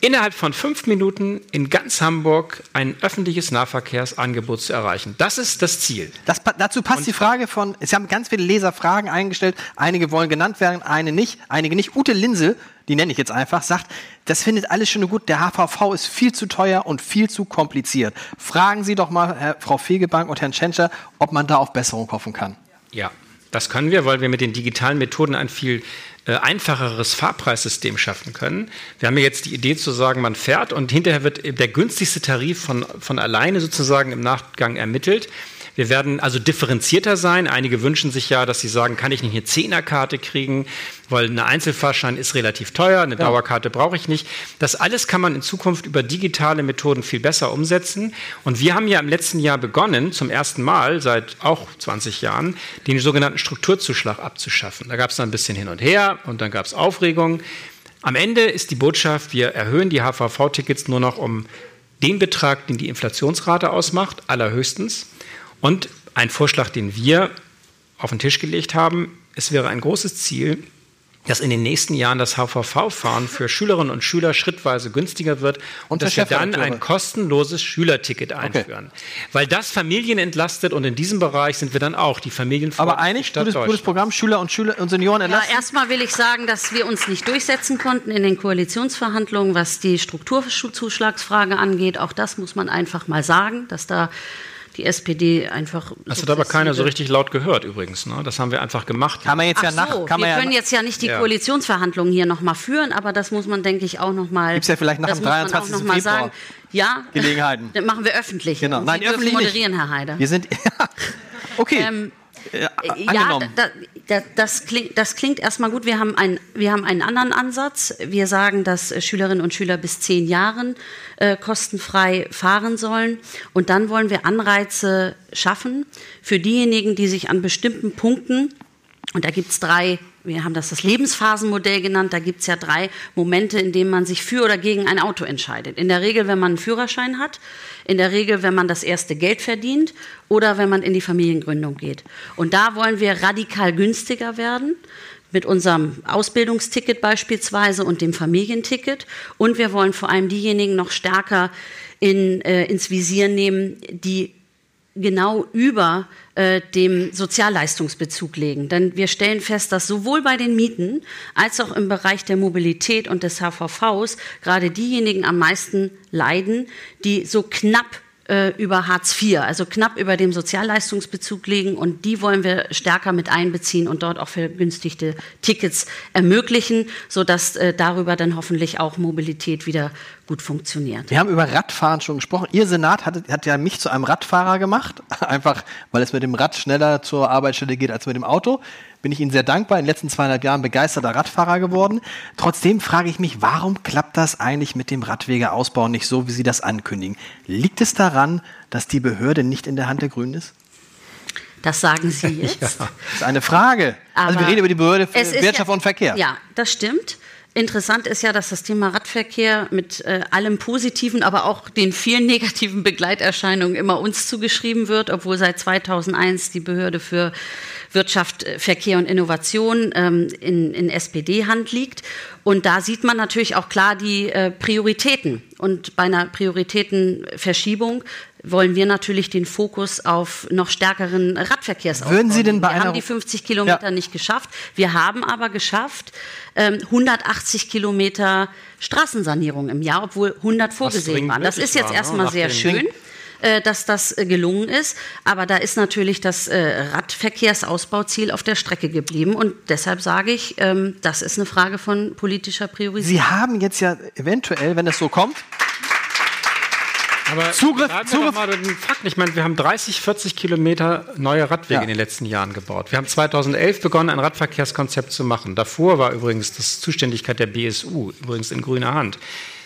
innerhalb von fünf Minuten in ganz Hamburg ein öffentliches Nahverkehrsangebot zu erreichen. Das ist das Ziel. Das, dazu passt Und die Frage von, es haben ganz viele Leser Fragen eingestellt, einige wollen genannt werden, eine nicht, einige nicht. Ute Linse, die nenne ich jetzt einfach, sagt, das findet alles schon gut, der HVV ist viel zu teuer und viel zu kompliziert. Fragen Sie doch mal Herr, Frau Fegebank und Herrn Tschentscher, ob man da auf Besserung hoffen kann. Ja, das können wir, weil wir mit den digitalen Methoden ein viel einfacheres Fahrpreissystem schaffen können. Wir haben ja jetzt die Idee zu sagen, man fährt und hinterher wird der günstigste Tarif von, von alleine sozusagen im Nachgang ermittelt. Wir werden also differenzierter sein. Einige wünschen sich ja, dass sie sagen, kann ich nicht eine Zehnerkarte kriegen, weil eine Einzelfahrschein ist relativ teuer, eine ja. Dauerkarte brauche ich nicht. Das alles kann man in Zukunft über digitale Methoden viel besser umsetzen. Und wir haben ja im letzten Jahr begonnen, zum ersten Mal seit auch 20 Jahren, den sogenannten Strukturzuschlag abzuschaffen. Da gab es dann ein bisschen hin und her und dann gab es Aufregung. Am Ende ist die Botschaft, wir erhöhen die HVV-Tickets nur noch um den Betrag, den die Inflationsrate ausmacht, allerhöchstens. Und ein Vorschlag, den wir auf den Tisch gelegt haben, es wäre ein großes Ziel, dass in den nächsten Jahren das HVV-Fahren für Schülerinnen und Schüler schrittweise günstiger wird und, dass wir dann ein kostenloses Schülerticket einführen. Okay. Weil das Familien entlastet und in diesem Bereich sind wir dann auch die Familien Aber einig, gutes, gutes Programm, Schüler und Schüler und Senioren entlasten? Ja, erstmal will ich sagen, dass wir uns nicht durchsetzen konnten in den Koalitionsverhandlungen, was die Strukturzuschlagsfrage angeht. Auch das muss man einfach mal sagen, dass da die SPD einfach. Das hat aber keiner so richtig laut gehört übrigens. Ne? Das haben wir einfach gemacht. Kann man jetzt Ach ja nach. So, kann wir man können ja jetzt ja nicht die ja. Koalitionsverhandlungen hier nochmal führen, aber das muss man, denke ich, auch nochmal. Gibt es ja vielleicht nach dem 23. Februar. Sagen. Ja, Gelegenheiten. Das machen wir öffentlich. Genau. Und Nein, Sie öffentlich moderieren, nicht. Herr Heider. Wir sind. okay. Ähm, äh, Ja, angenommen. da, da, das, klingt, das klingt erstmal gut. Wir haben, ein, wir haben einen anderen Ansatz. Wir sagen, dass äh, Schülerinnen und Schüler bis zehn Jahren äh, kostenfrei fahren sollen. Und dann wollen wir Anreize schaffen für diejenigen, die sich an bestimmten Punkten und da gibt's drei, wir haben das das Lebensphasenmodell genannt, da gibt's ja drei Momente, in denen man sich für oder gegen ein Auto entscheidet. In der Regel, wenn man einen Führerschein hat, in der Regel, wenn man das erste Geld verdient oder wenn man in die Familiengründung geht. Und da wollen wir radikal günstiger werden mit unserem Ausbildungsticket beispielsweise und dem Familienticket. Und wir wollen vor allem diejenigen noch stärker in, äh, ins Visier nehmen, die genau über äh, dem Sozialleistungsbezug legen. Denn wir stellen fest, dass sowohl bei den Mieten als auch im Bereich der Mobilität und des HVVs gerade diejenigen am meisten leiden, die so knapp äh, über Hartz IV, also knapp über dem Sozialleistungsbezug liegen. Und die wollen wir stärker mit einbeziehen und dort auch vergünstigte Tickets ermöglichen, sodass äh, darüber dann hoffentlich auch Mobilität wieder gut funktioniert. Wir haben über Radfahren schon gesprochen. Ihr Senat hat, hat ja mich zu einem Radfahrer gemacht, einfach weil es mit dem Rad schneller zur Arbeitsstelle geht als mit dem Auto. Bin ich Ihnen sehr dankbar. In den letzten zweieinhalb Jahren begeisterter Radfahrer geworden. Trotzdem frage ich mich, warum klappt das eigentlich mit dem Radwegeausbau nicht so, wie Sie das ankündigen? Liegt es daran, dass die Behörde nicht in der Hand der Grünen ist? Das sagen Sie jetzt. Das ist eine Frage. also wir Aber reden über die Behörde für Wirtschaft ja, und Verkehr. Ja, das stimmt. Interessant ist ja, dass das Thema Radverkehr mit äh, allem Positiven, aber auch den vielen negativen Begleiterscheinungen immer uns zugeschrieben wird, obwohl seit 2001 die Behörde für Wirtschaft, äh, Verkehr und Innovation ähm, in, in SPD-Hand liegt. Und da sieht man natürlich auch klar die äh, Prioritäten. Und bei einer Prioritätenverschiebung wollen wir natürlich den Fokus auf noch stärkeren Radverkehrsausbau. Würden Sie denn bei wir einer- haben die 50 Kilometer Ja. nicht geschafft. Wir haben aber geschafft ähm, 180 Kilometer Straßensanierung im Jahr, obwohl 100 vorgesehen waren. Das ist jetzt war, ne? erstmal sehr schön. äh, Dass das äh, gelungen ist. Aber da ist natürlich das äh, Radverkehrsausbauziel auf der Strecke geblieben. Und deshalb sage ich, ähm, das ist eine Frage von politischer Priorisierung. Sie haben jetzt ja eventuell, wenn es so kommt, Aber Zugriff- Zugriff- mal den Fakten. Ich meine, wir haben 30, 40 Kilometer neue Radwege Ja. in den letzten Jahren gebaut. Wir haben 2011 begonnen, ein Radverkehrskonzept zu machen. Davor war übrigens das Zuständigkeit der BSU, übrigens in grüner Hand.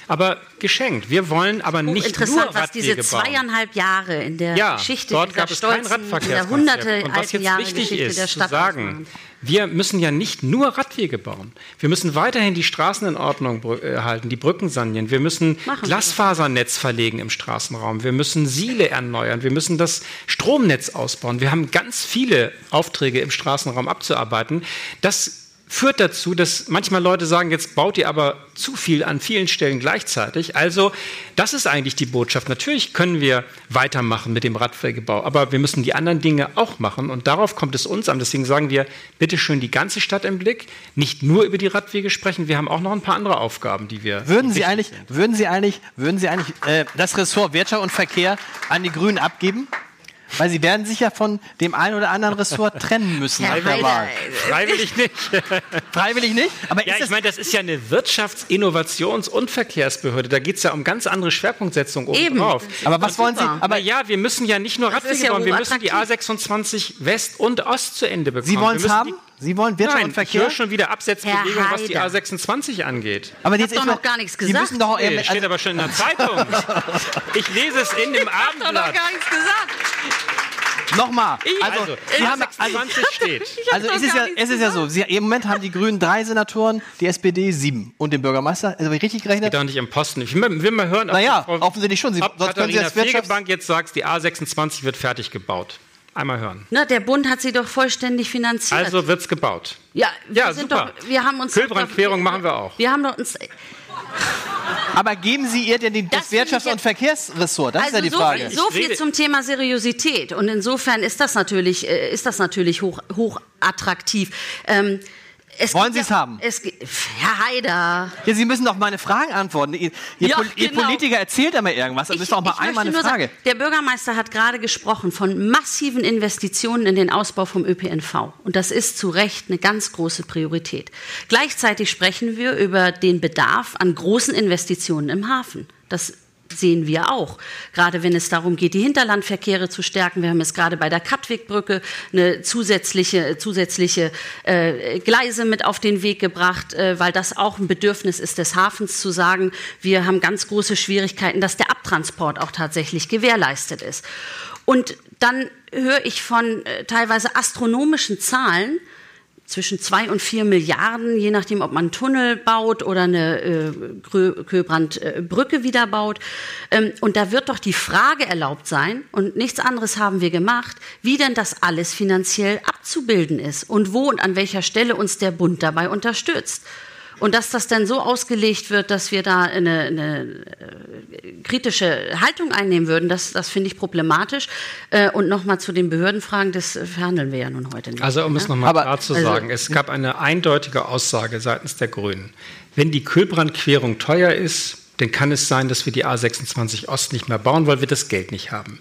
Aber geschenkt. Wir wollen aber nicht nur Interessant, was Radwege diese bauen. zweieinhalb Jahre in der Ja, Geschichte dort gab es kein Radverkehrskonzept. hunderte Und was jetzt Jahre wichtig Geschichte ist, der zu Stadt sagen, wir müssen ja nicht nur Radwege bauen. Wir müssen weiterhin die Straßen in Ordnung äh, halten, die Brücken sanieren. Wir müssen Machen. Glasfasernetz verlegen im Straßenraum. Wir müssen Siele erneuern. Wir müssen das Stromnetz ausbauen. Wir haben ganz viele Aufträge im Straßenraum abzuarbeiten. Das führt dazu, dass manchmal Leute sagen, jetzt baut ihr aber zu viel an vielen Stellen gleichzeitig. Also das ist eigentlich die Botschaft. Natürlich können wir weitermachen mit dem Radwegebau, aber wir müssen die anderen Dinge auch machen und darauf kommt es uns an. Deswegen sagen wir, bitte schön die ganze Stadt im Blick, nicht nur über die Radwege sprechen, wir haben auch noch ein paar andere Aufgaben, die wir Würden Sie eigentlich, sind. würden Sie eigentlich, würden Sie eigentlich äh, das Ressort Wirtschaft und Verkehr an die Grünen abgeben? Weil Sie werden sich ja von dem einen oder anderen Ressort trennen müssen Herr nach der Heider, Wahl. Freiwillig nicht. Freiwillig nicht? Aber Ja, ist ich meine, das ist ja eine Wirtschafts-, Innovations- und Verkehrsbehörde. Da geht es ja um ganz andere Schwerpunktsetzung Eben. obendrauf. aber was wollen Sie? Aber ja, wir müssen ja nicht nur Radwege ja bauen, wir müssen die hochattraktiv. A26 West und Ost zu Ende bekommen. Sie wollen es haben? Sie wollen Wirtschaft Nein, und ich Verkehr? höre schon wieder Absetzbewegung, was die Haider. A26 angeht. aber Ich jetzt hab doch ist noch gar nichts Sie gesagt. müssen doch Nee, also, steht aber schon in der Zeitung. Ich lese es in dem Ich hab doch noch Abendblatt. gar nichts gesagt. nochmal. Also, Also, Sie haben, also, A26 steht. also es ist ja, es ist ja so. Sie, Im Moment haben die Grünen drei Senatoren, die SPD sieben und den Bürgermeister. Also habe ich richtig gerechnet? Geht doch nicht im Posten. Ich will mal, will mal hören, ob Naja, die Frau- offensichtlich schon. Sie, ob sonst können Sie Katharina das Wirtschafts... Jetzt sagt, die A26 wird fertig gebaut. Einmal hören. Na, der Bund hat sie doch vollständig finanziert. Also wird's gebaut. ja, wir ja, sind super. doch, wir haben uns Kühlbrandquerung doch- machen wir auch. Wir haben doch uns Aber geben Sie ihr denn die, das, Das Wirtschafts- und Verkehrsressort? Das ist ja die so, Frage. so viel zum Thema Seriosität. Und insofern ist das natürlich, äh, ist das natürlich hoch, hoch attraktiv. Ähm, es Wollen Sie es ja- haben? Es, Herr Haider. Ja, Sie müssen doch meine Fragen antworten. Ihr, ihr, ihr genau. Politiker erzählt immer irgendwas. Das ist doch mal einmal eine Frage. Sagen, der Bürgermeister hat gerade gesprochen von massiven Investitionen in den Ausbau vom ÖPNV. Und das ist zu Recht eine ganz große Priorität. Gleichzeitig sprechen wir über den Bedarf an großen Investitionen im Hafen. Das sehen wir auch. Gerade wenn es darum geht, die Hinterlandverkehre zu stärken. Wir haben es gerade bei der Katwigbrücke eine zusätzliche, zusätzliche äh, Gleise mit auf den Weg gebracht, äh, weil das auch ein Bedürfnis ist des Hafens zu sagen, wir haben ganz große Schwierigkeiten, dass der Abtransport auch tatsächlich gewährleistet ist. Und dann höre ich von äh, teilweise astronomischen Zahlen, zwischen zwei und vier Milliarden, je nachdem, ob man einen Tunnel baut oder eine äh, Köbrandbrücke äh, wieder baut. Ähm, und da wird doch die Frage erlaubt sein, und nichts anderes haben wir gemacht, wie denn das alles finanziell abzubilden ist und wo und an welcher Stelle uns der Bund dabei unterstützt. Und dass das dann so ausgelegt wird, dass wir da eine, eine äh, kritische Haltung einnehmen würden, das, das finde ich problematisch. Äh, und nochmal zu den Behördenfragen, das verhandeln wir ja nun heute nicht. Also um es nochmal klar zu also, sagen, es gab eine eindeutige Aussage seitens der Grünen. Wenn die Kühlbrandquerung teuer ist, dann kann es sein, dass wir die A26 Ost nicht mehr bauen, weil wir das Geld nicht haben.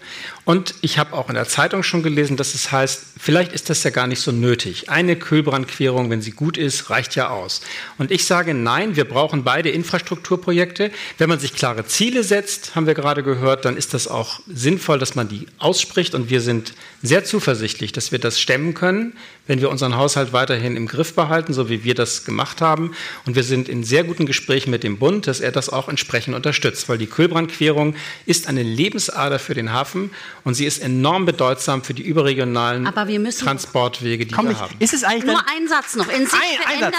Und ich habe auch in der Zeitung schon gelesen, dass es heißt, vielleicht ist das ja gar nicht so nötig. Eine Kühlbrandquerung, wenn sie gut ist, reicht ja aus. Und ich sage nein, wir brauchen beide Infrastrukturprojekte. Wenn man sich klare Ziele setzt, haben wir gerade gehört, dann ist das auch sinnvoll, dass man die ausspricht. Und wir sind sehr zuversichtlich, dass wir das stemmen können, wenn wir unseren Haushalt weiterhin im Griff behalten, so wie wir das gemacht haben. Und wir sind in sehr guten Gesprächen mit dem Bund, dass er das auch entsprechend unterstützt, weil die Kühlbrandquerung ist eine Lebensader für den Hafen und sie ist enorm bedeutsam für die überregionalen Transportwege, die wir haben. Ist es eigentlich Nur ein Satz noch. In sich, ein, ein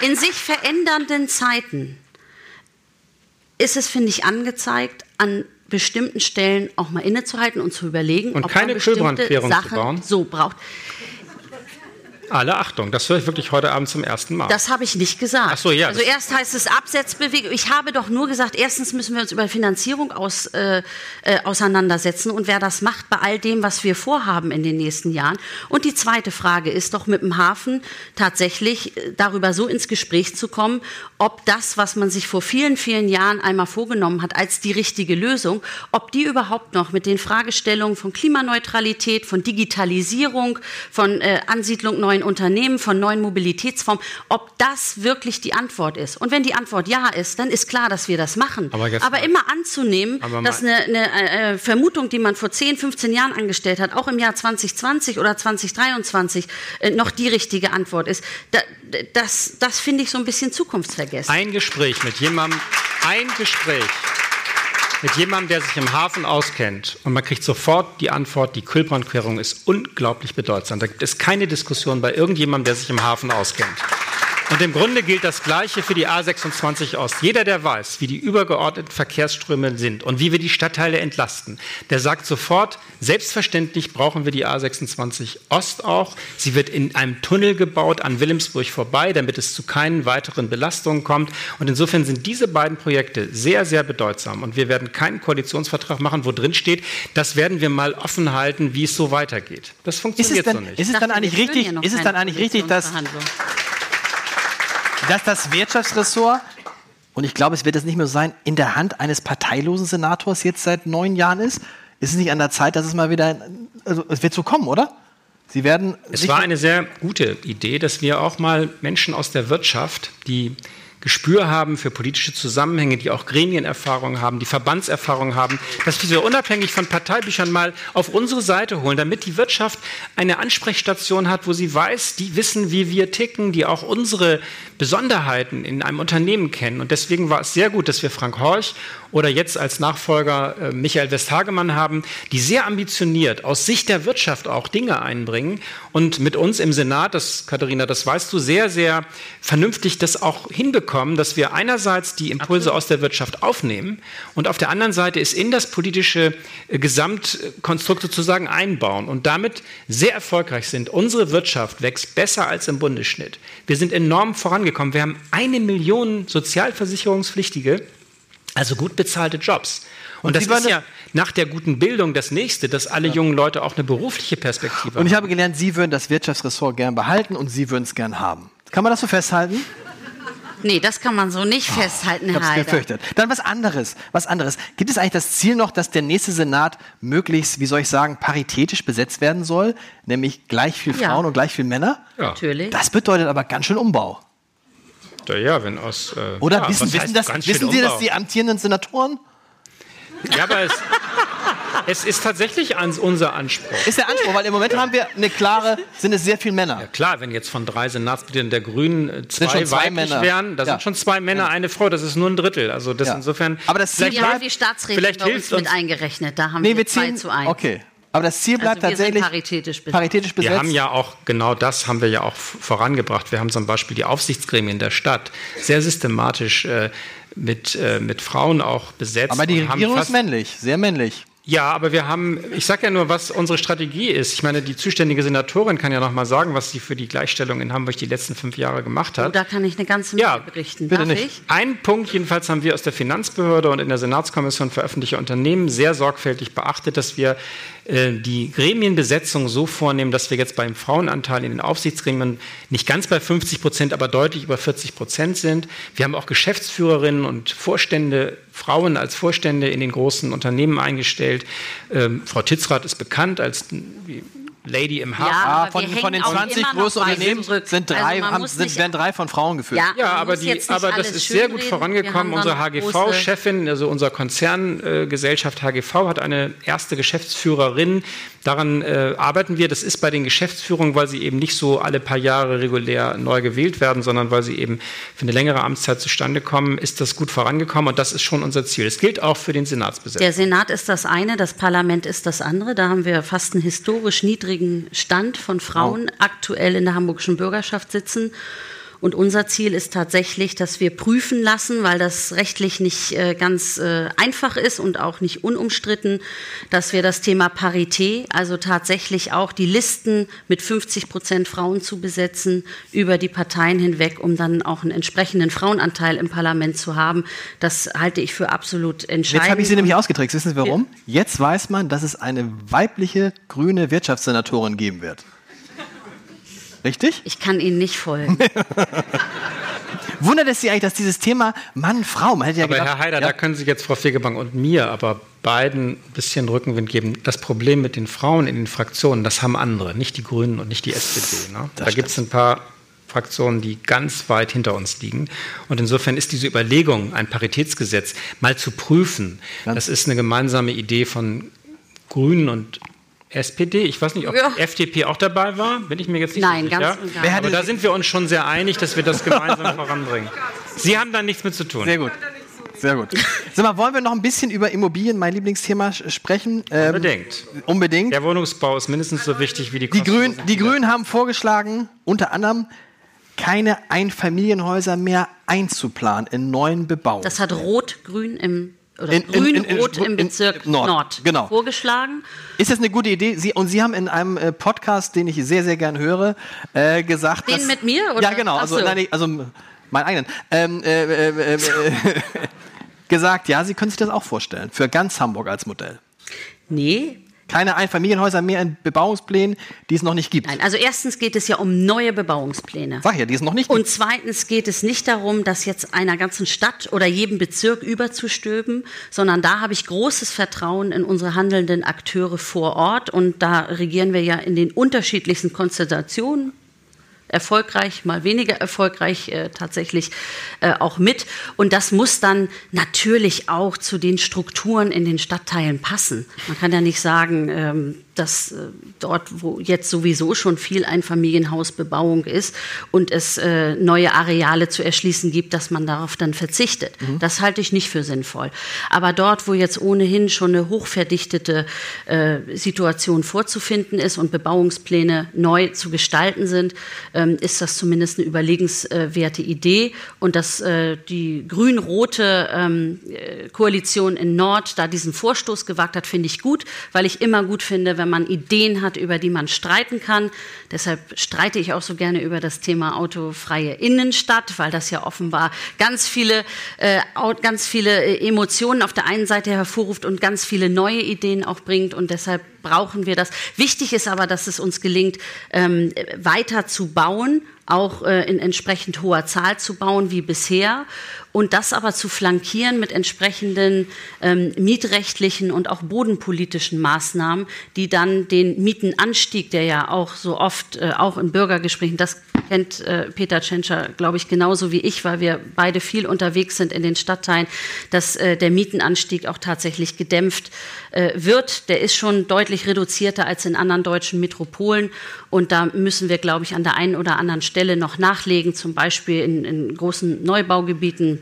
in sich verändernden Zeiten ist es, finde ich, angezeigt, an bestimmten Stellen auch mal innezuhalten und zu überlegen, und ob keine man bestimmte Sachen so braucht. Alle Achtung, das höre ich wirklich heute Abend zum ersten Mal. Das habe ich nicht gesagt. Ach so, ja. Also erst heißt es Absetzbewegung. Ich habe doch nur gesagt, erstens müssen wir uns über Finanzierung aus, äh, äh, auseinandersetzen und wer das macht bei all dem, was wir vorhaben in den nächsten Jahren. Und die zweite Frage ist doch mit dem Hafen tatsächlich äh, darüber so ins Gespräch zu kommen, ob das, was man sich vor vielen, vielen Jahren einmal vorgenommen hat als die richtige Lösung, ob die überhaupt noch mit den Fragestellungen von Klimaneutralität, von Digitalisierung, von äh, Ansiedlung neuen neuen Unternehmen, von neuen Mobilitätsformen, ob das wirklich die Antwort ist. Und wenn die Antwort ja ist, dann ist klar, dass wir das machen. Aber, aber immer anzunehmen, dass eine, eine äh, Vermutung, die man vor 10, 15 Jahren angestellt hat, auch im Jahr 2020 oder 2023 äh, noch die richtige Antwort ist, da, das, das finde ich so ein bisschen zukunftsvergessen. Ein Gespräch mit jemandem, ein Gespräch mit jemandem, der sich im Hafen auskennt und man kriegt sofort die Antwort, die Kühlbrandquerung ist unglaublich bedeutsam. Da gibt es keine Diskussion bei irgendjemandem, der sich im Hafen auskennt. Und im Grunde gilt das Gleiche für die A26 Ost. Jeder, der weiß, wie die übergeordneten Verkehrsströme sind und wie wir die Stadtteile entlasten, der sagt sofort, selbstverständlich brauchen wir die A26 Ost auch. Sie wird in einem Tunnel gebaut an Wilhelmsburg vorbei, damit es zu keinen weiteren Belastungen kommt. Und insofern sind diese beiden Projekte sehr, sehr bedeutsam. Und wir werden keinen Koalitionsvertrag machen, wo drin steht, das werden wir mal offen halten, wie es so weitergeht. Das funktioniert denn, so nicht. Ist es dann eigentlich richtig, ist es dann eigentlich richtig dass dass das Wirtschaftsressort, und ich glaube, es wird es nicht mehr so sein, in der Hand eines parteilosen Senators jetzt seit neun Jahren ist? Ist es nicht an der Zeit, dass es mal wieder, also es wird so kommen, oder? Sie werden. Es war eine sehr gute Idee, dass wir auch mal Menschen aus der Wirtschaft, die Gespür haben für politische Zusammenhänge, die auch Gremienerfahrung haben, die Verbandserfahrung haben, dass wir sie unabhängig von Parteibüchern mal auf unsere Seite holen, damit die Wirtschaft eine Ansprechstation hat, wo sie weiß, die wissen, wie wir ticken, die auch unsere Besonderheiten in einem Unternehmen kennen. Und deswegen war es sehr gut, dass wir Frank Horch oder jetzt als Nachfolger äh, Michael Westhagemann haben, die sehr ambitioniert aus Sicht der Wirtschaft auch Dinge einbringen und mit uns im Senat, das Katharina, das weißt du, sehr, sehr vernünftig das auch hinbekommen, dass wir einerseits die Impulse Absolut. aus der Wirtschaft aufnehmen und auf der anderen Seite es in das politische äh, Gesamtkonstrukt sozusagen einbauen und damit sehr erfolgreich sind. Unsere Wirtschaft wächst besser als im Bundesschnitt. Wir sind enorm vorangekommen. Wir haben eine Million Sozialversicherungspflichtige also gut bezahlte Jobs. Und, und das ist ja nach der guten Bildung das nächste, dass alle ja. jungen Leute auch eine berufliche Perspektive haben. Und ich habe gelernt, Sie würden das Wirtschaftsressort gern behalten und Sie würden es gern haben. Kann man das so festhalten? Nee, das kann man so nicht oh, festhalten, Herr Ich hab's gefürchtet. Dann was anderes, was anderes. Gibt es eigentlich das Ziel noch, dass der nächste Senat möglichst, wie soll ich sagen, paritätisch besetzt werden soll? Nämlich gleich viel Frauen ja. und gleich viel Männer? Ja. Natürlich. Das bedeutet aber ganz schön Umbau. Ja, wenn aus. Äh, Oder ja, wissen, wissen, das, wissen Sie das, Umbau? die amtierenden Senatoren? Ja, aber es, es ist tatsächlich ans, unser Anspruch. Ist der Anspruch, weil im Moment haben wir eine klare, sind es sehr viele Männer. Klar, wenn jetzt von drei Senatsmitgliedern der Grünen äh, zwei, schon zwei weiblich Männer. wären, da Ja. sind schon zwei Männer, eine Frau, das ist nur ein Drittel. Also das Ja. insofern. Aber das vielleicht haben bleibt- die Staatsräte vielleicht bei uns hilft mit eingerechnet. Da haben Nee, wir wir 2 ziehen. zu 1. Okay. Aber das Ziel bleibt Also wir sind tatsächlich paritätisch besetzt. paritätisch besetzt. Wir haben ja auch genau das haben wir ja auch vorangebracht. Wir haben zum Beispiel die Aufsichtsgremien der Stadt sehr systematisch äh, mit, äh, mit Frauen auch besetzt. aber die Regierung ist männlich, sehr männlich. Ja, aber wir haben, ich sage ja nur, was unsere Strategie ist. Ich meine, die zuständige Senatorin kann ja noch mal sagen, was sie für die Gleichstellung in Hamburg die letzten fünf Jahre gemacht hat. Oh, da kann ich eine ganze Menge Ja, berichten. bitte Darf nicht. ich? Ein Punkt jedenfalls haben wir aus der Finanzbehörde und in der Senatskommission für öffentliche Unternehmen sehr sorgfältig beachtet, dass wir äh, die Gremienbesetzung so vornehmen, dass wir jetzt beim Frauenanteil in den Aufsichtsgremien nicht ganz bei 50 Prozent, aber deutlich über 40 Prozent sind. Wir haben auch Geschäftsführerinnen und Vorstände, Frauen als Vorstände in den großen Unternehmen eingestellt. Ähm, Frau Titzrath ist bekannt als Lady im Hafen. Ja, Ah, von, von den hängen auch 20 immer noch großen Unternehmen sind Also drei, man haben, sind, werden drei von Frauen geführt. Ja, Ja, aber, die, aber das ist sehr gut schönreden. vorangekommen. Unsere HGV-Chefin, also unsere Konzerngesellschaft HGV, hat eine erste Geschäftsführerin. Daran äh, arbeiten wir. Das ist bei den Geschäftsführungen, weil sie eben nicht so alle paar Jahre regulär neu gewählt werden, sondern weil sie eben für eine längere Amtszeit zustande kommen, ist das gut vorangekommen. Und das ist schon unser Ziel. Das gilt auch für den Senatsbesetzer. Der Senat ist das eine, das Parlament ist das andere. Da haben wir fast einen historisch niedrigen Stand von Frauen aktuell in der hamburgischen Bürgerschaft sitzen. Und unser Ziel ist tatsächlich, dass wir prüfen lassen, weil das rechtlich nicht äh, ganz äh, einfach ist und auch nicht unumstritten, dass wir das Thema Parität, also tatsächlich auch die Listen mit 50 Prozent Frauen zu besetzen über die Parteien hinweg, um dann auch einen entsprechenden Frauenanteil im Parlament zu haben. Das halte ich für absolut entscheidend. Jetzt habe ich sie nämlich ausgetrickst. Wissen Sie warum? Jetzt weiß man, dass es eine weibliche grüne Wirtschaftssenatorin geben wird. Richtig? Ich kann Ihnen nicht folgen. Wundert es Sie eigentlich, dass dieses Thema Mann, Frau, man hätte ja Aber gedacht, Herr Haider, ja, da können Sie jetzt Frau Fegebank und mir, aber beiden ein bisschen Rückenwind geben. Das Problem mit den Frauen in den Fraktionen, das haben andere, nicht die Grünen und nicht die SPD. Ne? Da gibt es ein paar Fraktionen, die ganz weit hinter uns liegen. Und insofern ist diese Überlegung, ein Paritätsgesetz mal zu prüfen, das ist eine gemeinsame Idee von Grünen und SPD. Ich weiß nicht, ob Ja. FDP auch dabei war. Bin ich mir jetzt nicht Nein, so sicher. ganz und gar nicht. Aber da sind wir uns schon sehr einig, dass wir das gemeinsam voranbringen. Sie haben da nichts mit zu tun. Sehr gut. Sehr gut. Sag mal, wollen wir noch ein bisschen über Immobilien, mein Lieblingsthema, sprechen? Ähm, Unbedingt. Unbedingt. Der Wohnungsbau ist mindestens so wichtig wie die Die, Grünen, die Grünen haben vorgeschlagen, unter anderem keine Einfamilienhäuser mehr einzuplanen in neuen Bebauungen. Das hat Rot-Grün im oder In- in- in- in- Grün-Rot im Bezirk Nord, Nord, genau. vorgeschlagen. Ist das eine gute Idee? Sie, und Sie haben in einem äh, Podcast, den ich sehr, sehr gern höre, äh, gesagt, Den dass, mit mir, oder? Ja, genau. Ach Also, so. nein, also meinen eigenen. Ähm, äh, äh, äh, äh, gesagt, ja, Sie können sich das auch vorstellen. Für ganz Hamburg als Modell. Nee, Keine Einfamilienhäuser mehr in Bebauungsplänen, die es noch nicht gibt. nein. Also erstens geht es ja um neue Bebauungspläne. Sag ja, die es noch nicht Und gibt. zweitens geht es nicht darum, das jetzt einer ganzen Stadt oder jedem Bezirk überzustülpen, sondern da habe ich großes Vertrauen in unsere handelnden Akteure vor Ort und da regieren wir ja in den unterschiedlichsten Konstellationen erfolgreich, mal weniger erfolgreich äh, tatsächlich äh, auch mit. Und das muss dann natürlich auch zu den Strukturen in den Stadtteilen passen. Man kann ja nicht sagen, ähm, dass äh, dort, wo jetzt sowieso schon viel Einfamilienhausbebauung ist und es äh, neue Areale zu erschließen gibt, dass man darauf dann verzichtet. Das halte ich nicht für sinnvoll. Aber dort, wo jetzt ohnehin schon eine hochverdichtete äh, Situation vorzufinden ist und Bebauungspläne neu zu gestalten sind, ähm, ist das zumindest eine überlegenswerte Idee. Und dass äh, die grün-rote ähm, äh, Koalition in Nord da diesen Vorstoß gewagt hat, finde ich gut, weil ich immer gut finde, wenn man Ideen hat, über die man streiten kann. Deshalb streite ich auch so gerne über das Thema autofreie Innenstadt, weil das ja offenbar ganz viele, äh, ganz viele äh, Emotionen auf der einen Seite hervorruft und ganz viele neue Ideen auch bringt. Und deshalb brauchen wir das. Wichtig ist aber, dass es uns gelingt, ähm, weiter zu bauen auch äh, in entsprechend hoher Zahl zu bauen wie bisher und das aber zu flankieren mit entsprechenden ähm, mietrechtlichen und auch bodenpolitischen Maßnahmen, die dann den Mietenanstieg, der ja auch so oft äh, auch in Bürgergesprächen, das kennt äh, Peter Tschentscher, glaube ich, genauso wie ich, weil wir beide viel unterwegs sind in den Stadtteilen, dass äh, der Mietenanstieg auch tatsächlich gedämpft äh, wird. Der ist schon deutlich reduzierter als in anderen deutschen Metropolen und da müssen wir, glaube ich, an der einen oder anderen Stelle noch nachlegen, zum Beispiel in, in großen Neubaugebieten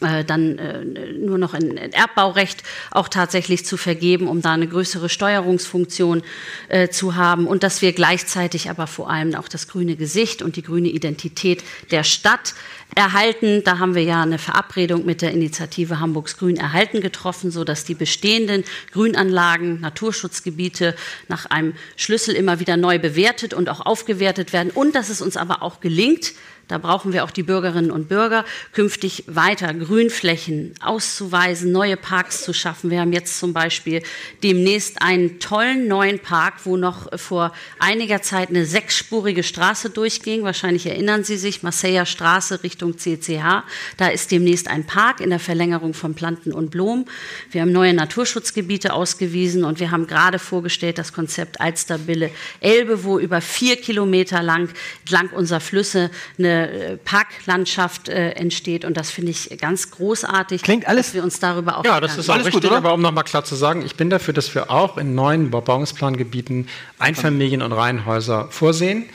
dann äh, nur noch ein Erbbaurecht auch tatsächlich zu vergeben, um da eine größere Steuerungsfunktion äh, zu haben und dass wir gleichzeitig aber vor allem auch das grüne Gesicht und die grüne Identität der Stadt erhalten. Da haben wir ja eine Verabredung mit der Initiative Hamburgs Grün erhalten getroffen, so dass die bestehenden Grünanlagen, Naturschutzgebiete nach einem Schlüssel immer wieder neu bewertet und auch aufgewertet werden und dass es uns aber auch gelingt, da brauchen wir auch die Bürgerinnen und Bürger, künftig weiter Grünflächen auszuweisen, neue Parks zu schaffen. Wir haben jetzt zum Beispiel demnächst einen tollen neuen Park, wo noch vor einiger Zeit eine sechsspurige Straße durchging. Wahrscheinlich erinnern Sie sich, Marseilla Straße Richtung CCH. Da ist demnächst ein Park in der Verlängerung von Planten und Blumen. Wir haben neue Naturschutzgebiete ausgewiesen und wir haben gerade vorgestellt das Konzept Alsterbille Elbe, wo über vier Kilometer lang entlang unserer Flüsse eine äh, Parklandschaft äh, entsteht. Und das finde ich ganz großartig. Klingt alles. Dass wir uns darüber auch. Ja, das ist auch richtig. Gut, aber um nochmal klar zu sagen, ich bin dafür, dass wir auch in neuen Bebauungsplangebieten Einfamilien- und Reihenhäuser vorsehen.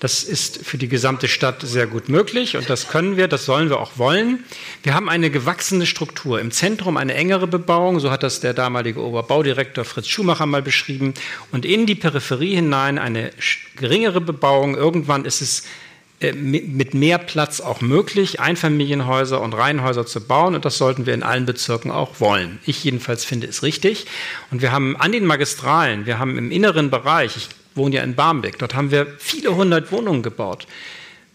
Das ist für die gesamte Stadt sehr gut möglich und das können wir, das sollen wir auch wollen. Wir haben eine gewachsene Struktur. Im Zentrum eine engere Bebauung, so hat das der damalige Oberbaudirektor Fritz Schumacher mal beschrieben, und in die Peripherie hinein eine geringere Bebauung. Irgendwann ist es mit mehr Platz auch möglich, Einfamilienhäuser und Reihenhäuser zu bauen. Und das sollten wir in allen Bezirken auch wollen. Ich jedenfalls finde es richtig. Und wir haben an den Magistralen, wir haben im inneren Bereich, ich wohne ja in Barmbek, dort haben wir viele hundert Wohnungen gebaut.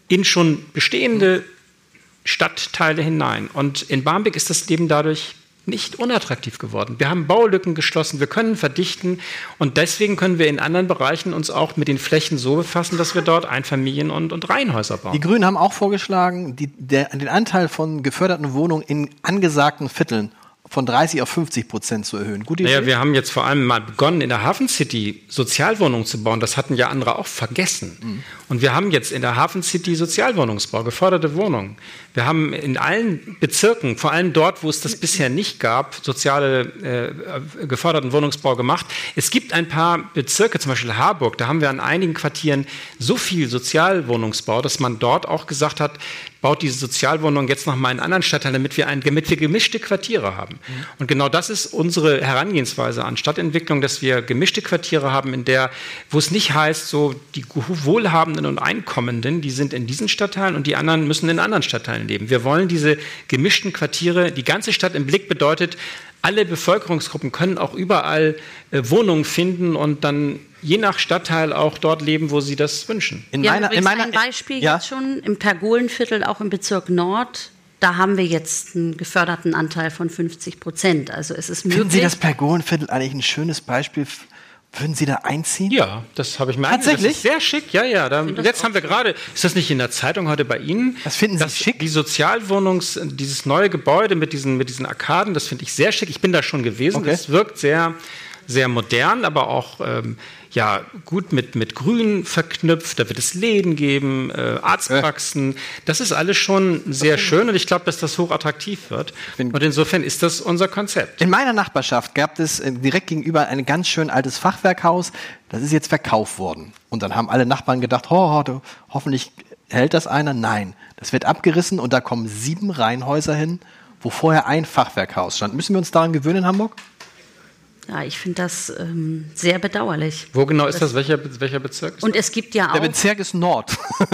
In schon bestehende Stadtteile hinein. Und in Barmbek ist das Leben dadurch nicht unattraktiv geworden. Wir haben Baulücken geschlossen, wir können verdichten und deswegen können wir in anderen Bereichen uns auch mit den Flächen so befassen, dass wir dort Einfamilien- und, und Reihenhäuser bauen. Die Grünen haben auch vorgeschlagen, die, der, den Anteil von geförderten Wohnungen in angesagten Vierteln von 30 auf 50 Prozent zu erhöhen. Gute Idee? Naja, wir haben jetzt vor allem mal begonnen, in der Hafen City Sozialwohnungen zu bauen. Das hatten ja andere auch vergessen. Mhm. Und wir haben jetzt in der Hafen City Sozialwohnungsbau, geförderte Wohnungen. Wir haben in allen Bezirken, vor allem dort, wo es das bisher nicht gab, soziale äh, geförderten Wohnungsbau gemacht. Es gibt ein paar Bezirke, zum Beispiel Harburg, da haben wir an einigen Quartieren so viel Sozialwohnungsbau, dass man dort auch gesagt hat, baut diese Sozialwohnung jetzt noch mal in anderen Stadtteilen, damit wir, ein, damit wir gemischte Quartiere haben. Mhm. Und genau das ist unsere Herangehensweise an Stadtentwicklung, dass wir gemischte Quartiere haben, in der, wo es nicht heißt, so die Wohlhabenden und Einkommenden, die sind in diesen Stadtteilen und die anderen müssen in anderen Stadtteilen leben. Wir wollen diese gemischten Quartiere, die ganze Stadt im Blick bedeutet, alle Bevölkerungsgruppen können auch überall äh, Wohnungen finden und dann je nach Stadtteil auch dort leben, wo sie das wünschen. In ja, meiner, in meiner, ein Beispiel ja. jetzt schon im Pergolenviertel, auch im Bezirk Nord. Da haben wir jetzt einen geförderten Anteil von 50 Prozent. Also es ist möglich. Finden Sie das Pergolenviertel eigentlich ein schönes Beispiel würden Sie da einziehen? Ja, das habe ich mir Tatsächlich? Das sehr schick, ja, ja. Da, jetzt haben wir gerade, ist das nicht in der Zeitung heute bei Ihnen? Was finden Sie das, schick? Die Sozialwohnungs, dieses neue Gebäude mit diesen, mit diesen Arkaden, das finde ich sehr schick. Ich bin da schon gewesen. Okay. Das wirkt sehr, sehr modern, aber auch ähm, ja gut mit, mit Grün verknüpft, da wird es Läden geben, äh, Arztpraxen. Das ist alles schon sehr schön und ich glaube, dass das hochattraktiv wird. Und insofern ist das unser Konzept. In meiner Nachbarschaft gab es äh, direkt gegenüber ein ganz schön altes Fachwerkhaus. Das ist jetzt verkauft worden. Und dann haben alle Nachbarn gedacht, ho, ho, hoffentlich hält das einer. Nein, das wird abgerissen und da kommen sieben Reihenhäuser hin, wo vorher ein Fachwerkhaus stand. Müssen wir uns daran gewöhnen in Hamburg? Ja, ich finde das ähm, sehr bedauerlich. Wo genau ist das? Welcher, welcher Bezirk? und es gibt ja auch. Der Bezirk ist Nord. ja,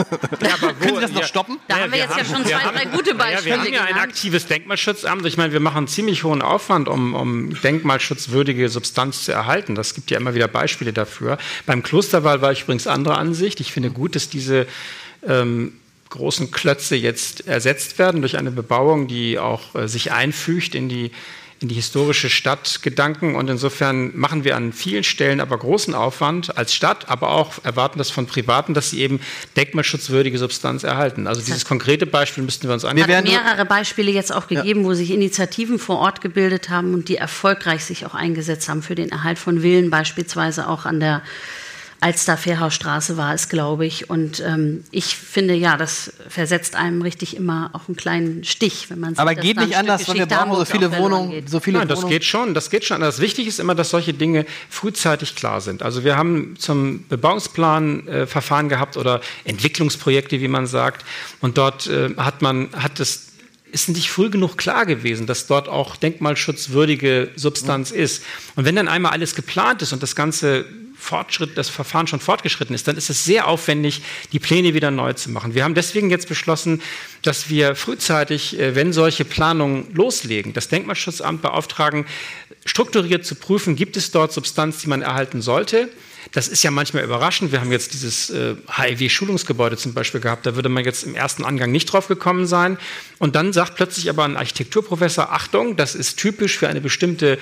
aber wo, Können Sie das noch stoppen? Da ja, haben wir, wir jetzt haben, ja schon zwei, haben, drei gute Beispiele. Ja, wir haben ja ein aktives Denkmalschutzamt. Ich meine, wir machen ziemlich hohen Aufwand, um, um denkmalschutzwürdige Substanz zu erhalten. Das gibt ja immer wieder Beispiele dafür. Beim Klosterwahl war ich übrigens anderer Ansicht. Ich finde gut, dass diese ähm, großen Klötze jetzt ersetzt werden durch eine Bebauung, die auch äh, sich einfügt in die in die historische Stadt Gedanken und insofern machen wir an vielen Stellen aber großen Aufwand als Stadt, aber auch erwarten das von Privaten, dass sie eben denkmalschutzwürdige Substanz erhalten. Also dieses konkrete Beispiel müssten wir uns anschauen. Es hat mehrere Beispiele jetzt auch gegeben, ja. wo sich Initiativen vor Ort gebildet haben und die erfolgreich sich auch eingesetzt haben für den Erhalt von Villen, beispielsweise auch an der Alster-Fährhausstraße war es, glaube ich. Und ähm, ich finde, ja, das versetzt einem richtig immer auch einen kleinen Stich, wenn man sieht, Aber geht nicht anders, weil wir brauchen so viele Wohnungen. So viele Nein, das geht schon, das geht schon. Das Wichtige ist immer, dass solche Dinge frühzeitig klar sind. Also wir haben zum Bebauungsplan äh, Verfahren gehabt oder Entwicklungsprojekte, wie man sagt. Und dort äh, hat man, hat es ist nicht früh genug klar gewesen, dass dort auch denkmalschutzwürdige Substanz ja. ist. Und wenn dann einmal alles geplant ist und das Ganze Fortschritt, das Verfahren schon fortgeschritten ist, dann ist es sehr aufwendig, die Pläne wieder neu zu machen. Wir haben deswegen jetzt beschlossen, dass wir frühzeitig, äh, wenn solche Planungen loslegen, das Denkmalschutzamt beauftragen, strukturiert zu prüfen, gibt es dort Substanz, die man erhalten sollte. Das ist ja manchmal überraschend. Wir haben jetzt dieses äh, HIW-Schulungsgebäude zum Beispiel gehabt. Da würde man jetzt im ersten Angang nicht drauf gekommen sein. Und dann sagt plötzlich aber ein Architekturprofessor, Achtung, das ist typisch für eine bestimmte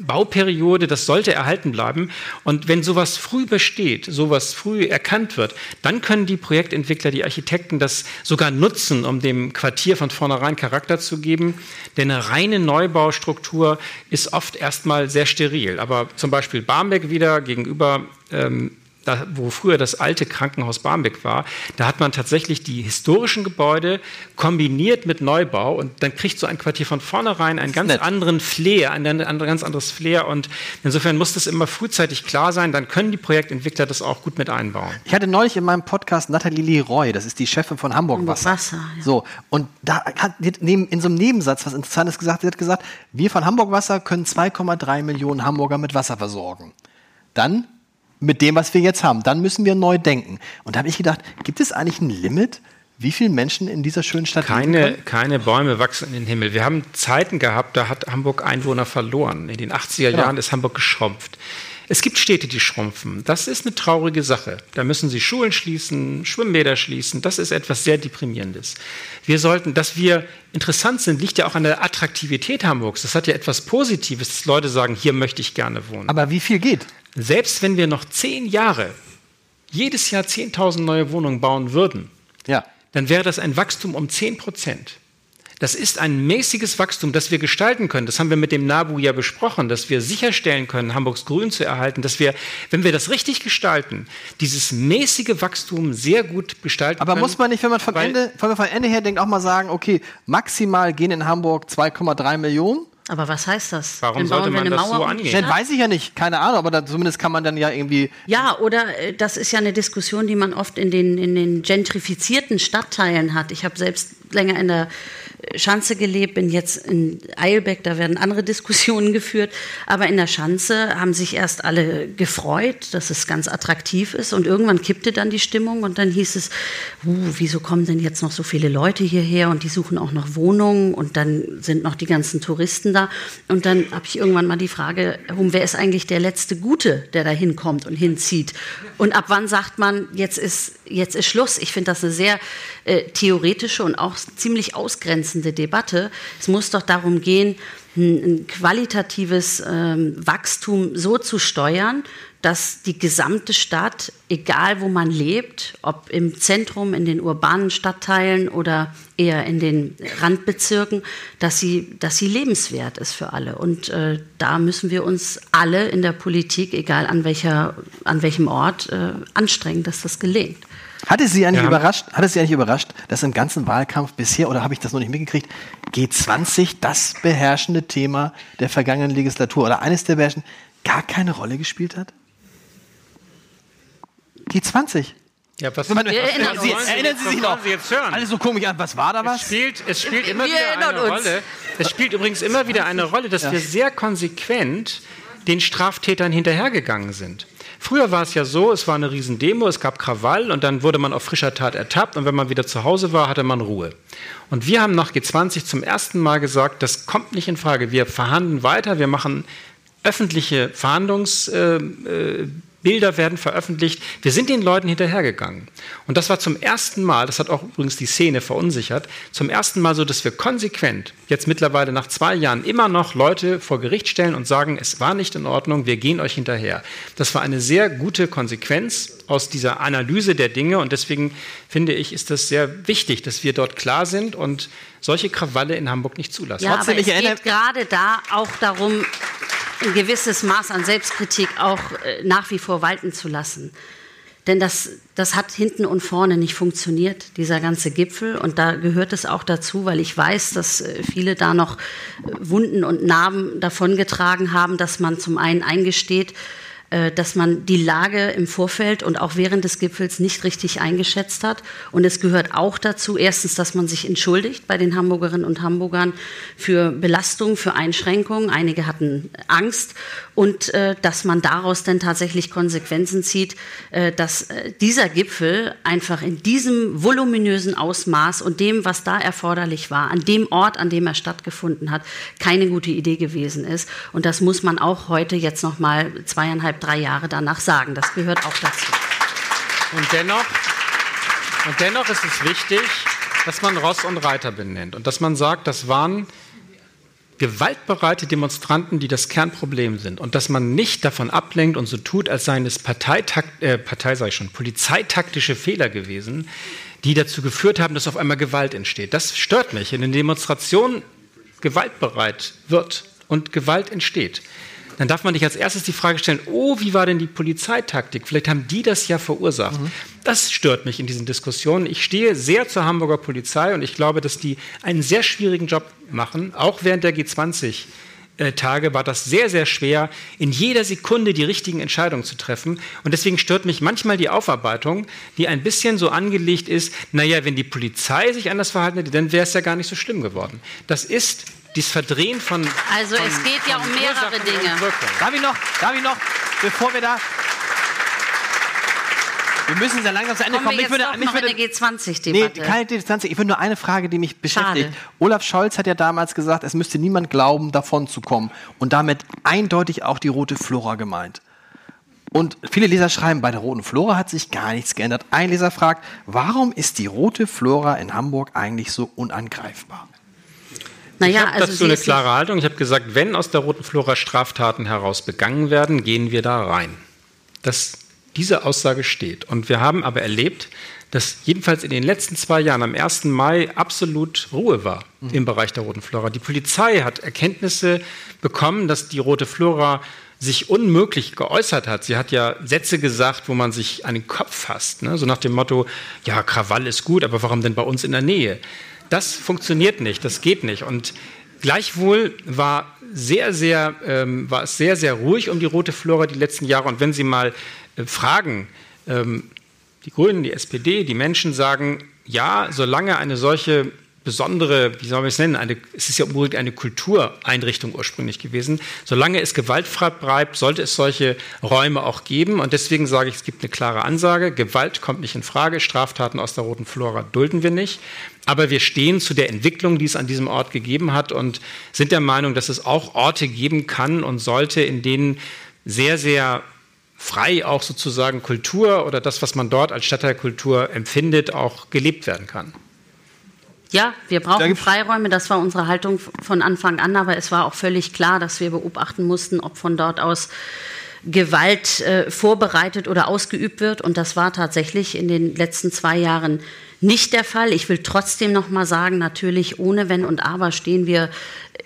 Bauperiode, das sollte erhalten bleiben. Und wenn sowas früh besteht, sowas früh erkannt wird, dann können die Projektentwickler, die Architekten das sogar nutzen, um dem Quartier von vornherein Charakter zu geben. Denn eine reine Neubaustruktur ist oft erstmal sehr steril. Aber zum Beispiel Barmbek wieder gegenüber ähm, da, wo früher das alte Krankenhaus Barmbek war, da hat man tatsächlich die historischen Gebäude kombiniert mit Neubau und dann kriegt so ein Quartier von vornherein einen ganz nett. anderen Flair, ein, ein ganz anderes Flair und insofern muss das immer frühzeitig klar sein, dann können die Projektentwickler das auch gut mit einbauen. Ich hatte neulich in meinem Podcast Nathalie Leroy, das ist die Chefin von Hamburg Wasser. Wasser ja. So, und da hat in so einem Nebensatz was Interessantes gesagt, sie hat gesagt, wir von Hamburg Wasser können 2,3 Millionen Hamburger mit Wasser versorgen. Dann mit dem, was wir jetzt haben. Dann müssen wir neu denken. Und da habe ich gedacht, gibt es eigentlich ein Limit? Wie viele Menschen in dieser schönen Stadt keine, keine Bäume wachsen in den Himmel. Wir haben Zeiten gehabt, da hat Hamburg Einwohner verloren. In den 80er genau. Jahren ist Hamburg geschrumpft. Es gibt Städte, die schrumpfen. Das ist eine traurige Sache. Da müssen sie Schulen schließen, Schwimmbäder schließen. Das ist etwas sehr Deprimierendes. Wir sollten, dass wir interessant sind, liegt ja auch an der Attraktivität Hamburgs. Das hat ja etwas Positives, dass Leute sagen, hier möchte ich gerne wohnen. Aber wie viel geht? Selbst wenn wir noch zehn Jahre jedes Jahr 10.000 neue Wohnungen bauen würden, ja. dann wäre das ein Wachstum um 10 Prozent. Das ist ein mäßiges Wachstum, das wir gestalten können. Das haben wir mit dem NABU ja besprochen, dass wir sicherstellen können, Hamburgs Grün zu erhalten, dass wir, wenn wir das richtig gestalten, dieses mäßige Wachstum sehr gut gestalten Aber können. Aber muss man nicht, wenn man vom Ende, vom Ende her denkt, auch mal sagen, okay, maximal gehen in Hamburg 2,3 Millionen? Aber was heißt das? Warum dann sollte man das Mauer so angehen? Das weiß ich ja nicht, keine Ahnung, aber da, zumindest kann man dann ja irgendwie. Ja, oder äh, das ist ja eine Diskussion, die man oft in den, in den gentrifizierten Stadtteilen hat. Ich habe selbst länger in der Schanze gelebt, bin jetzt in Eilbeck, da werden andere Diskussionen geführt. Aber in der Schanze haben sich erst alle gefreut, dass es ganz attraktiv ist. Und irgendwann kippte dann die Stimmung und dann hieß es, uh, wieso kommen denn jetzt noch so viele Leute hierher und die suchen auch noch Wohnungen und dann sind noch die ganzen Touristen da. Und dann habe ich irgendwann mal die Frage, wer ist eigentlich der letzte Gute, der da hinkommt und hinzieht? Und ab wann sagt man, jetzt ist, jetzt ist Schluss? Ich finde das eine sehr äh, theoretische und auch ziemlich ausgrenzende Debatte. Es muss doch darum gehen, ein, ein qualitatives ähm, Wachstum so zu steuern, dass die gesamte Stadt, egal wo man lebt, ob im Zentrum, in den urbanen Stadtteilen oder eher in den Randbezirken, dass sie, dass sie lebenswert ist für alle. Und äh, da müssen wir uns alle in der Politik, egal an, welcher, an welchem Ort, äh, anstrengen, dass das gelingt. Hatte Sie eigentlich ja. überrascht, hatte Sie eigentlich überrascht, dass im ganzen Wahlkampf bisher, oder habe ich das noch nicht mitgekriegt, G20 das beherrschende Thema der vergangenen Legislatur oder eines der beherrschenden gar keine Rolle gespielt hat? G20. Ja, was man, erinnern, Sie, erinnern Sie sich noch? Sie jetzt hören? Alles so komisch an. Was war da was? Es spielt, es spielt immer wir wieder eine uns. Rolle. Es spielt übrigens immer wieder eine Rolle, dass ja. wir sehr konsequent den Straftätern hinterhergegangen sind. Früher war es ja so, es war eine Riesendemo, es gab Krawall und dann wurde man auf frischer Tat ertappt und wenn man wieder zu Hause war, hatte man Ruhe. Und wir haben nach G20 zum ersten Mal gesagt, das kommt nicht in Frage. Wir verhandeln weiter, wir machen öffentliche Verhandlungs... Äh, äh, Bilder werden veröffentlicht. Wir sind den Leuten hinterhergegangen. Und das war zum ersten Mal, das hat auch übrigens die Szene verunsichert, zum ersten Mal so, dass wir konsequent, jetzt mittlerweile nach zwei Jahren, immer noch Leute vor Gericht stellen und sagen, es war nicht in Ordnung, wir gehen euch hinterher. Das war eine sehr gute Konsequenz aus dieser Analyse der Dinge und deswegen finde ich, ist das sehr wichtig, dass wir dort klar sind und solche Krawalle in Hamburg nicht zulassen. Ja, aber es geht gerade da auch darum, ein gewisses Maß an Selbstkritik auch äh, nach wie vor walten zu lassen. Denn das, das hat hinten und vorne nicht funktioniert, dieser ganze Gipfel. Und da gehört es auch dazu, weil ich weiß, dass äh, viele da noch äh, Wunden und Narben davongetragen haben, dass man zum einen eingesteht, äh, dass man die Lage im Vorfeld und auch während des Gipfels nicht richtig eingeschätzt hat. Und es gehört auch dazu, erstens, dass man sich entschuldigt bei den Hamburgerinnen und Hamburgern für Belastungen, für Einschränkungen. Einige hatten Angst und äh, dass man daraus dann tatsächlich Konsequenzen zieht, äh, dass äh, dieser Gipfel einfach in diesem voluminösen Ausmaß und dem, was da erforderlich war, an dem Ort, an dem er stattgefunden hat, keine gute Idee gewesen ist. Und das muss man auch heute jetzt noch mal zweieinhalb drei Jahre danach sagen. Das gehört auch dazu. Und dennoch, und dennoch ist es wichtig, dass man Ross und Reiter benennt und dass man sagt, das waren gewaltbereite Demonstranten, die das Kernproblem sind und dass man nicht davon ablenkt und so tut, als seien es Parteitakt, äh, Partei sei schon, polizeitaktische Fehler gewesen, die dazu geführt haben, dass auf einmal Gewalt entsteht. Das stört mich. In den Demonstrationen gewaltbereit wird und Gewalt entsteht dann darf man nicht als erstes die Frage stellen, oh, wie war denn die Polizeitaktik? Vielleicht haben die das ja verursacht. Mhm. Das stört mich in diesen Diskussionen. Ich stehe sehr zur Hamburger Polizei und ich glaube, dass die einen sehr schwierigen Job machen, auch während der G20. Tage war das sehr, sehr schwer, in jeder Sekunde die richtigen Entscheidungen zu treffen. Und deswegen stört mich manchmal die Aufarbeitung, die ein bisschen so angelegt ist, naja, wenn die Polizei sich anders verhalten hätte, dann wäre es ja gar nicht so schlimm geworden. Das ist dieses Verdrehen von. Also von, es geht ja um mehrere Dinge. Darf ich noch, darf ich noch, bevor wir da. Wir müssen sehr langsam zu Ende kommen. kommen. Ich würde, mich würde, G20-Debatte. Nee, keine G20. Ich würde nur eine Frage, die mich beschäftigt. Schade. Olaf Scholz hat ja damals gesagt, es müsste niemand glauben, davon zu kommen. Und damit eindeutig auch die rote Flora gemeint. Und viele Leser schreiben, bei der roten Flora hat sich gar nichts geändert. Ein Leser fragt, warum ist die rote Flora in Hamburg eigentlich so unangreifbar? Naja, ich habe also dazu eine klare Haltung. Ich habe gesagt, wenn aus der roten Flora Straftaten heraus begangen werden, gehen wir da rein. Das, diese Aussage steht. Und wir haben aber erlebt, dass jedenfalls in den letzten zwei Jahren am 1. Mai absolut Ruhe war mhm. im Bereich der roten Flora. Die Polizei hat Erkenntnisse bekommen, dass die rote Flora sich unmöglich geäußert hat. Sie hat ja Sätze gesagt, wo man sich an den Kopf fasst. Ne? So nach dem Motto, ja, Krawall ist gut, aber warum denn bei uns in der Nähe? Das funktioniert nicht, das geht nicht. Und gleichwohl war, sehr, sehr, ähm, war es sehr, sehr ruhig um die rote Flora die letzten Jahre. Und wenn Sie mal äh, fragen, ähm, die Grünen, die SPD, die Menschen sagen, ja, solange eine solche besondere, wie soll man es nennen, eine, es ist ja unbedingt eine Kultureinrichtung ursprünglich gewesen. Solange es gewaltfrei bleibt, sollte es solche Räume auch geben. Und deswegen sage ich, es gibt eine klare Ansage. Gewalt kommt nicht in Frage. Straftaten aus der roten Flora dulden wir nicht. Aber wir stehen zu der Entwicklung, die es an diesem Ort gegeben hat und sind der Meinung, dass es auch Orte geben kann und sollte, in denen sehr, sehr frei auch sozusagen Kultur oder das, was man dort als Stadtteilkultur empfindet, auch gelebt werden kann. Ja, wir brauchen Freiräume. Das war unsere Haltung von Anfang an. Aber es war auch völlig klar, dass wir beobachten mussten, ob von dort aus Gewalt äh, vorbereitet oder ausgeübt wird. Und das war tatsächlich in den letzten zwei Jahren nicht der Fall. Ich will trotzdem noch mal sagen, natürlich ohne Wenn und Aber stehen wir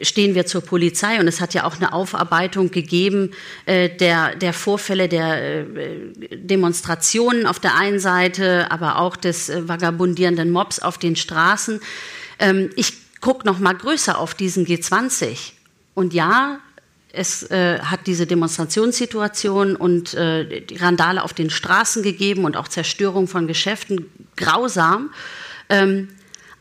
stehen wir zur Polizei und es hat ja auch eine Aufarbeitung gegeben äh, der, der Vorfälle der äh, Demonstrationen auf der einen Seite, aber auch des äh, vagabundierenden Mobs auf den Straßen. Ähm, ich gucke noch mal größer auf diesen G20 und ja, es äh, hat diese Demonstrationssituation und äh, die Randale auf den Straßen gegeben und auch Zerstörung von Geschäften grausam. Ähm,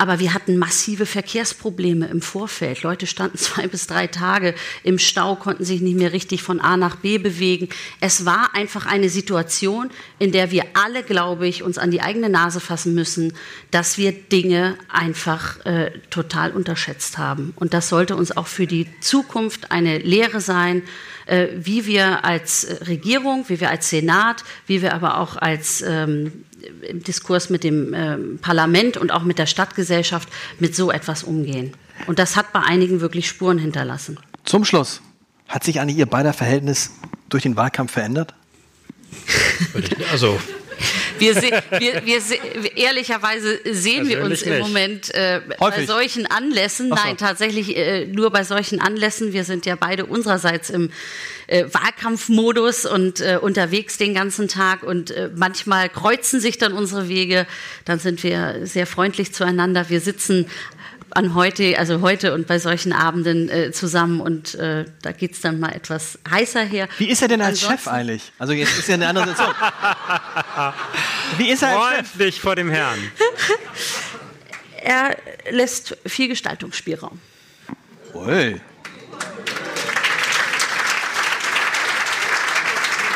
Aber wir hatten massive Verkehrsprobleme im Vorfeld. Leute standen zwei bis drei Tage im Stau, konnten sich nicht mehr richtig von A nach B bewegen. Es war einfach eine Situation, in der wir alle, glaube ich, uns an die eigene Nase fassen müssen, dass wir Dinge einfach äh, total unterschätzt haben. Und das sollte uns auch für die Zukunft eine Lehre sein, äh, wie wir als Regierung, wie wir als Senat, wie wir aber auch als ähm, im Diskurs mit dem ähm, Parlament und auch mit der Stadtgesellschaft mit so etwas umgehen. Und das hat bei einigen wirklich Spuren hinterlassen. Zum Schluss, hat sich eigentlich Ihr beider Verhältnis durch den Wahlkampf verändert? Also wir, se wir, wir se ehrlicherweise sehen wir uns im nicht. Moment äh, bei solchen Anlässen, so. nein, tatsächlich äh, nur bei solchen Anlässen. Wir sind ja beide unsererseits im äh, Wahlkampfmodus und äh, unterwegs den ganzen Tag und äh, manchmal kreuzen sich dann unsere Wege. Dann sind wir sehr freundlich zueinander. Wir sitzen an heute, also heute und bei solchen Abenden äh, zusammen und äh, da geht's dann mal etwas heißer her. Wie ist er denn als Chef eigentlich? Also jetzt ist ja eine andere Situation. Wie ist er als Chef? ordentlich vor dem Herrn. Er lässt viel Gestaltungsspielraum. Ui.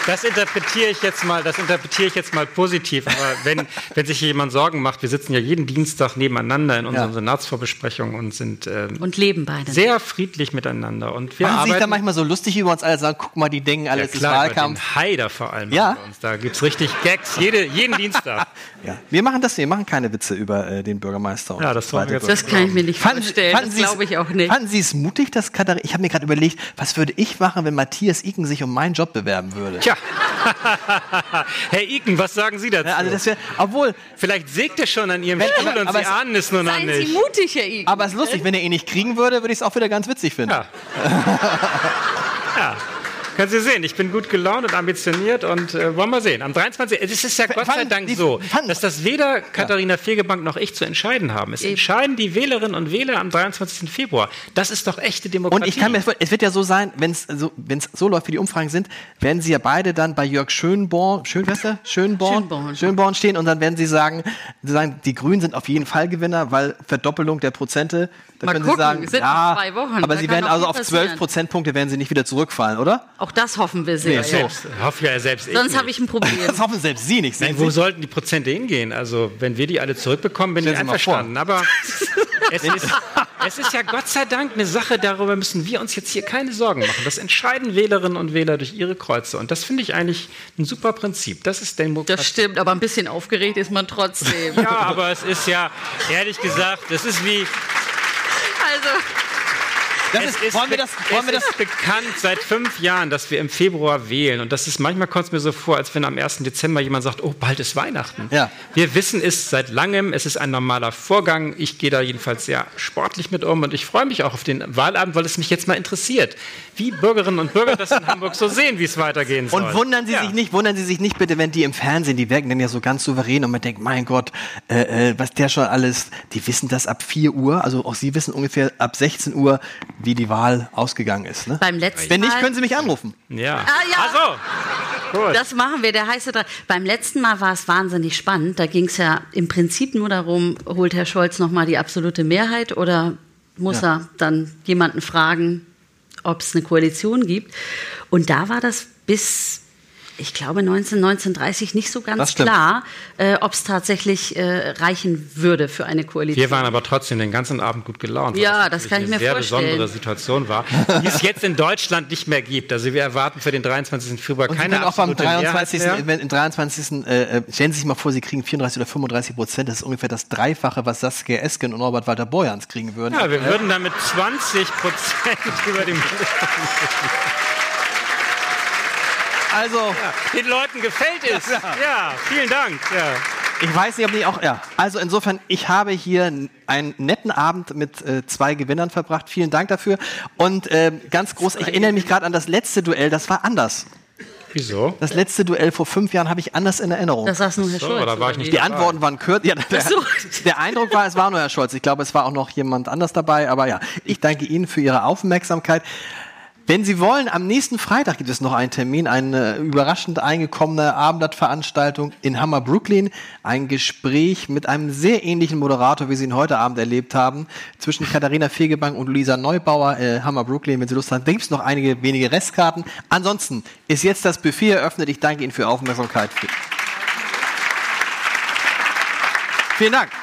Das interpretiere ich jetzt mal, das interpretiere ich jetzt mal positiv. Aber wenn, wenn sich jemand Sorgen macht, wir sitzen ja jeden Dienstag nebeneinander in unseren Ja. Senatsvorbesprechungen und sind ähm, Und leben beide. sehr friedlich miteinander. Und wir Machen Sie sich da arbeiten manchmal so lustig über uns alle, sagen, guck mal, die denken alle, ja, es ist klar, Wahlkampf. den Haider vor allem. Ja. Uns. Da gibt es richtig Gags, jede, jeden Dienstag. Ja. Wir machen das, wir machen keine Witze über äh, den Bürgermeister. und Ja, das jetzt- Das kann ich mir nicht vorstellen. Das Sie es- glaube ich auch nicht. Fanden Sie es mutig, dass Katharina, ich habe mir gerade überlegt, was würde ich machen, wenn Matthias Iken sich um meinen Job bewerben würde? Tja. Herr Iken, was sagen Sie dazu? Ja, also das wäre, obwohl, Vielleicht sägt er schon an Ihrem Wenn- Stuhl aber- und aber Sie es- ahnen es nur noch Seien Sie nicht. mutig, Herr Igen. aber es ist lustig, wenn er ihn nicht kriegen würde, würde ich es auch wieder ganz witzig finden. Ja. ja. Können Sie sehen, ich bin gut gelaunt und ambitioniert und äh, wollen wir sehen. Am 23. Es ist ja Gott sei Dank so, dass das weder Katharina Fegebank noch ich zu entscheiden haben. Es entscheiden die Wählerinnen und Wähler am 23. Februar. Das ist doch echte Demokratie. Und ich kann mir, es wird ja so sein, wenn es so, wenn's so läuft, wie die Umfragen sind, werden sie ja beide dann bei Jörg Schönborn, Schön, was ist der? Schönborn, Schönborn. Schönborn stehen und dann werden sie sagen, sie sagen, die Grünen sind auf jeden Fall Gewinner, weil Verdoppelung der Prozente. Dann Mal können gucken, sie sagen, sind ja, noch zwei Wochen, aber da sie werden also auf passieren. 12 Prozentpunkte werden sie nicht wieder zurückfallen, oder? Auch das hoffen wir sehr. Nee, so. ja. selbst, hoffe ja selbst ich Sonst habe ich ein Problem. Das hoffen selbst Sie nicht. Nein, wo Sie? sollten die Prozente hingehen? Also, wenn wir die alle zurückbekommen, bin ich Stellen vor. einverstanden. Aber es ist, es ist ja Gott sei Dank eine Sache, darüber müssen wir uns jetzt hier keine Sorgen machen. Das entscheiden Wählerinnen und Wähler durch ihre Kreuze. Und das finde ich eigentlich ein super Prinzip. Das ist Demokratie. Das stimmt, aber ein bisschen aufgeregt ist man trotzdem. Ja, aber es ist ja, ehrlich gesagt, es ist wie, Das ist, ist, wollen wir das, wollen wir das, ist bekannt seit fünf Jahren, dass wir im Februar wählen. Und das ist manchmal kommt es mir so vor, als wenn am 1. Dezember jemand sagt, oh, bald ist Weihnachten. Ja. Wir wissen es seit langem, es ist ein normaler Vorgang. Ich gehe da jedenfalls sehr sportlich mit um und ich freue mich auch auf den Wahlabend, weil es mich jetzt mal interessiert, wie Bürgerinnen und Bürger das in Hamburg so sehen, wie es weitergehen soll. Und wundern Sie Ja. sich nicht, wundern Sie sich nicht bitte, wenn die im Fernsehen, die wirken dann ja so ganz souverän und man denkt, mein Gott, äh, äh, was der schon alles, die wissen das ab 4 Uhr, also auch Sie wissen ungefähr ab 16 Uhr, wie die Wahl ausgegangen ist. Ne? beim letzten Wenn nicht, Mal, können Sie mich anrufen. Ja. Ah, ja. Also, gut. Das machen wir, der heiße Draht. Beim letzten Mal war es wahnsinnig spannend. Da ging es ja im Prinzip nur darum, holt Herr Scholz nochmal die absolute Mehrheit oder muss Ja. er dann jemanden fragen, ob es eine Koalition gibt. Und da war das bis, ich glaube, 19, 1930 nicht so ganz klar, äh, ob es tatsächlich äh, reichen würde für eine Koalition. Wir waren aber trotzdem den ganzen Abend gut gelaunt. Ja, das das kann ich mir eine sehr vorstellen. besondere Situation war, die es jetzt in Deutschland nicht mehr gibt. Also wir erwarten für den 23. Februar Und keine auch beim absolute Mehrheit 23. mehr. Wenn, im 23. Äh, äh, stellen Sie sich mal vor, Sie kriegen 34 oder 35 Prozent. Das ist ungefähr das Dreifache, was Saskia Esken und Norbert Walter Borjans kriegen würden. Ja, wir würden damit 20 Prozent über dem. Also, Den Leuten gefällt es. Ja, vielen Dank. Ja. ich weiß nicht, ob die auch, ja. Also insofern, ich habe hier einen netten Abend mit äh, zwei Gewinnern verbracht. Vielen Dank dafür. Und äh, ganz groß, ich erinnere mich gerade an das letzte Duell, das war anders. Wieso? Das letzte Duell vor fünf Jahren habe ich anders in Erinnerung. Das saß nur Herr So, Scholz. da war ich nicht? Die Antworten waren kürzer. Ja, der, so. der Eindruck war, es war nur Herr Scholz. Ich glaube, es war auch noch jemand anders dabei. Aber ja, ich danke Ihnen für Ihre Aufmerksamkeit. Wenn Sie wollen, am nächsten Freitag gibt es noch einen Termin, eine überraschend eingekommene Abendblattveranstaltung in Hammer Brooklyn. Ein Gespräch mit einem sehr ähnlichen Moderator, wie Sie ihn heute Abend erlebt haben, zwischen Katharina Fegebank und Luisa Neubauer, äh, Hammer Brooklyn, wenn Sie Lust haben. Da gibt es noch einige wenige Restkarten. Ansonsten ist jetzt das Buffet eröffnet. Ich danke Ihnen für Aufmerksamkeit. Vielen Dank.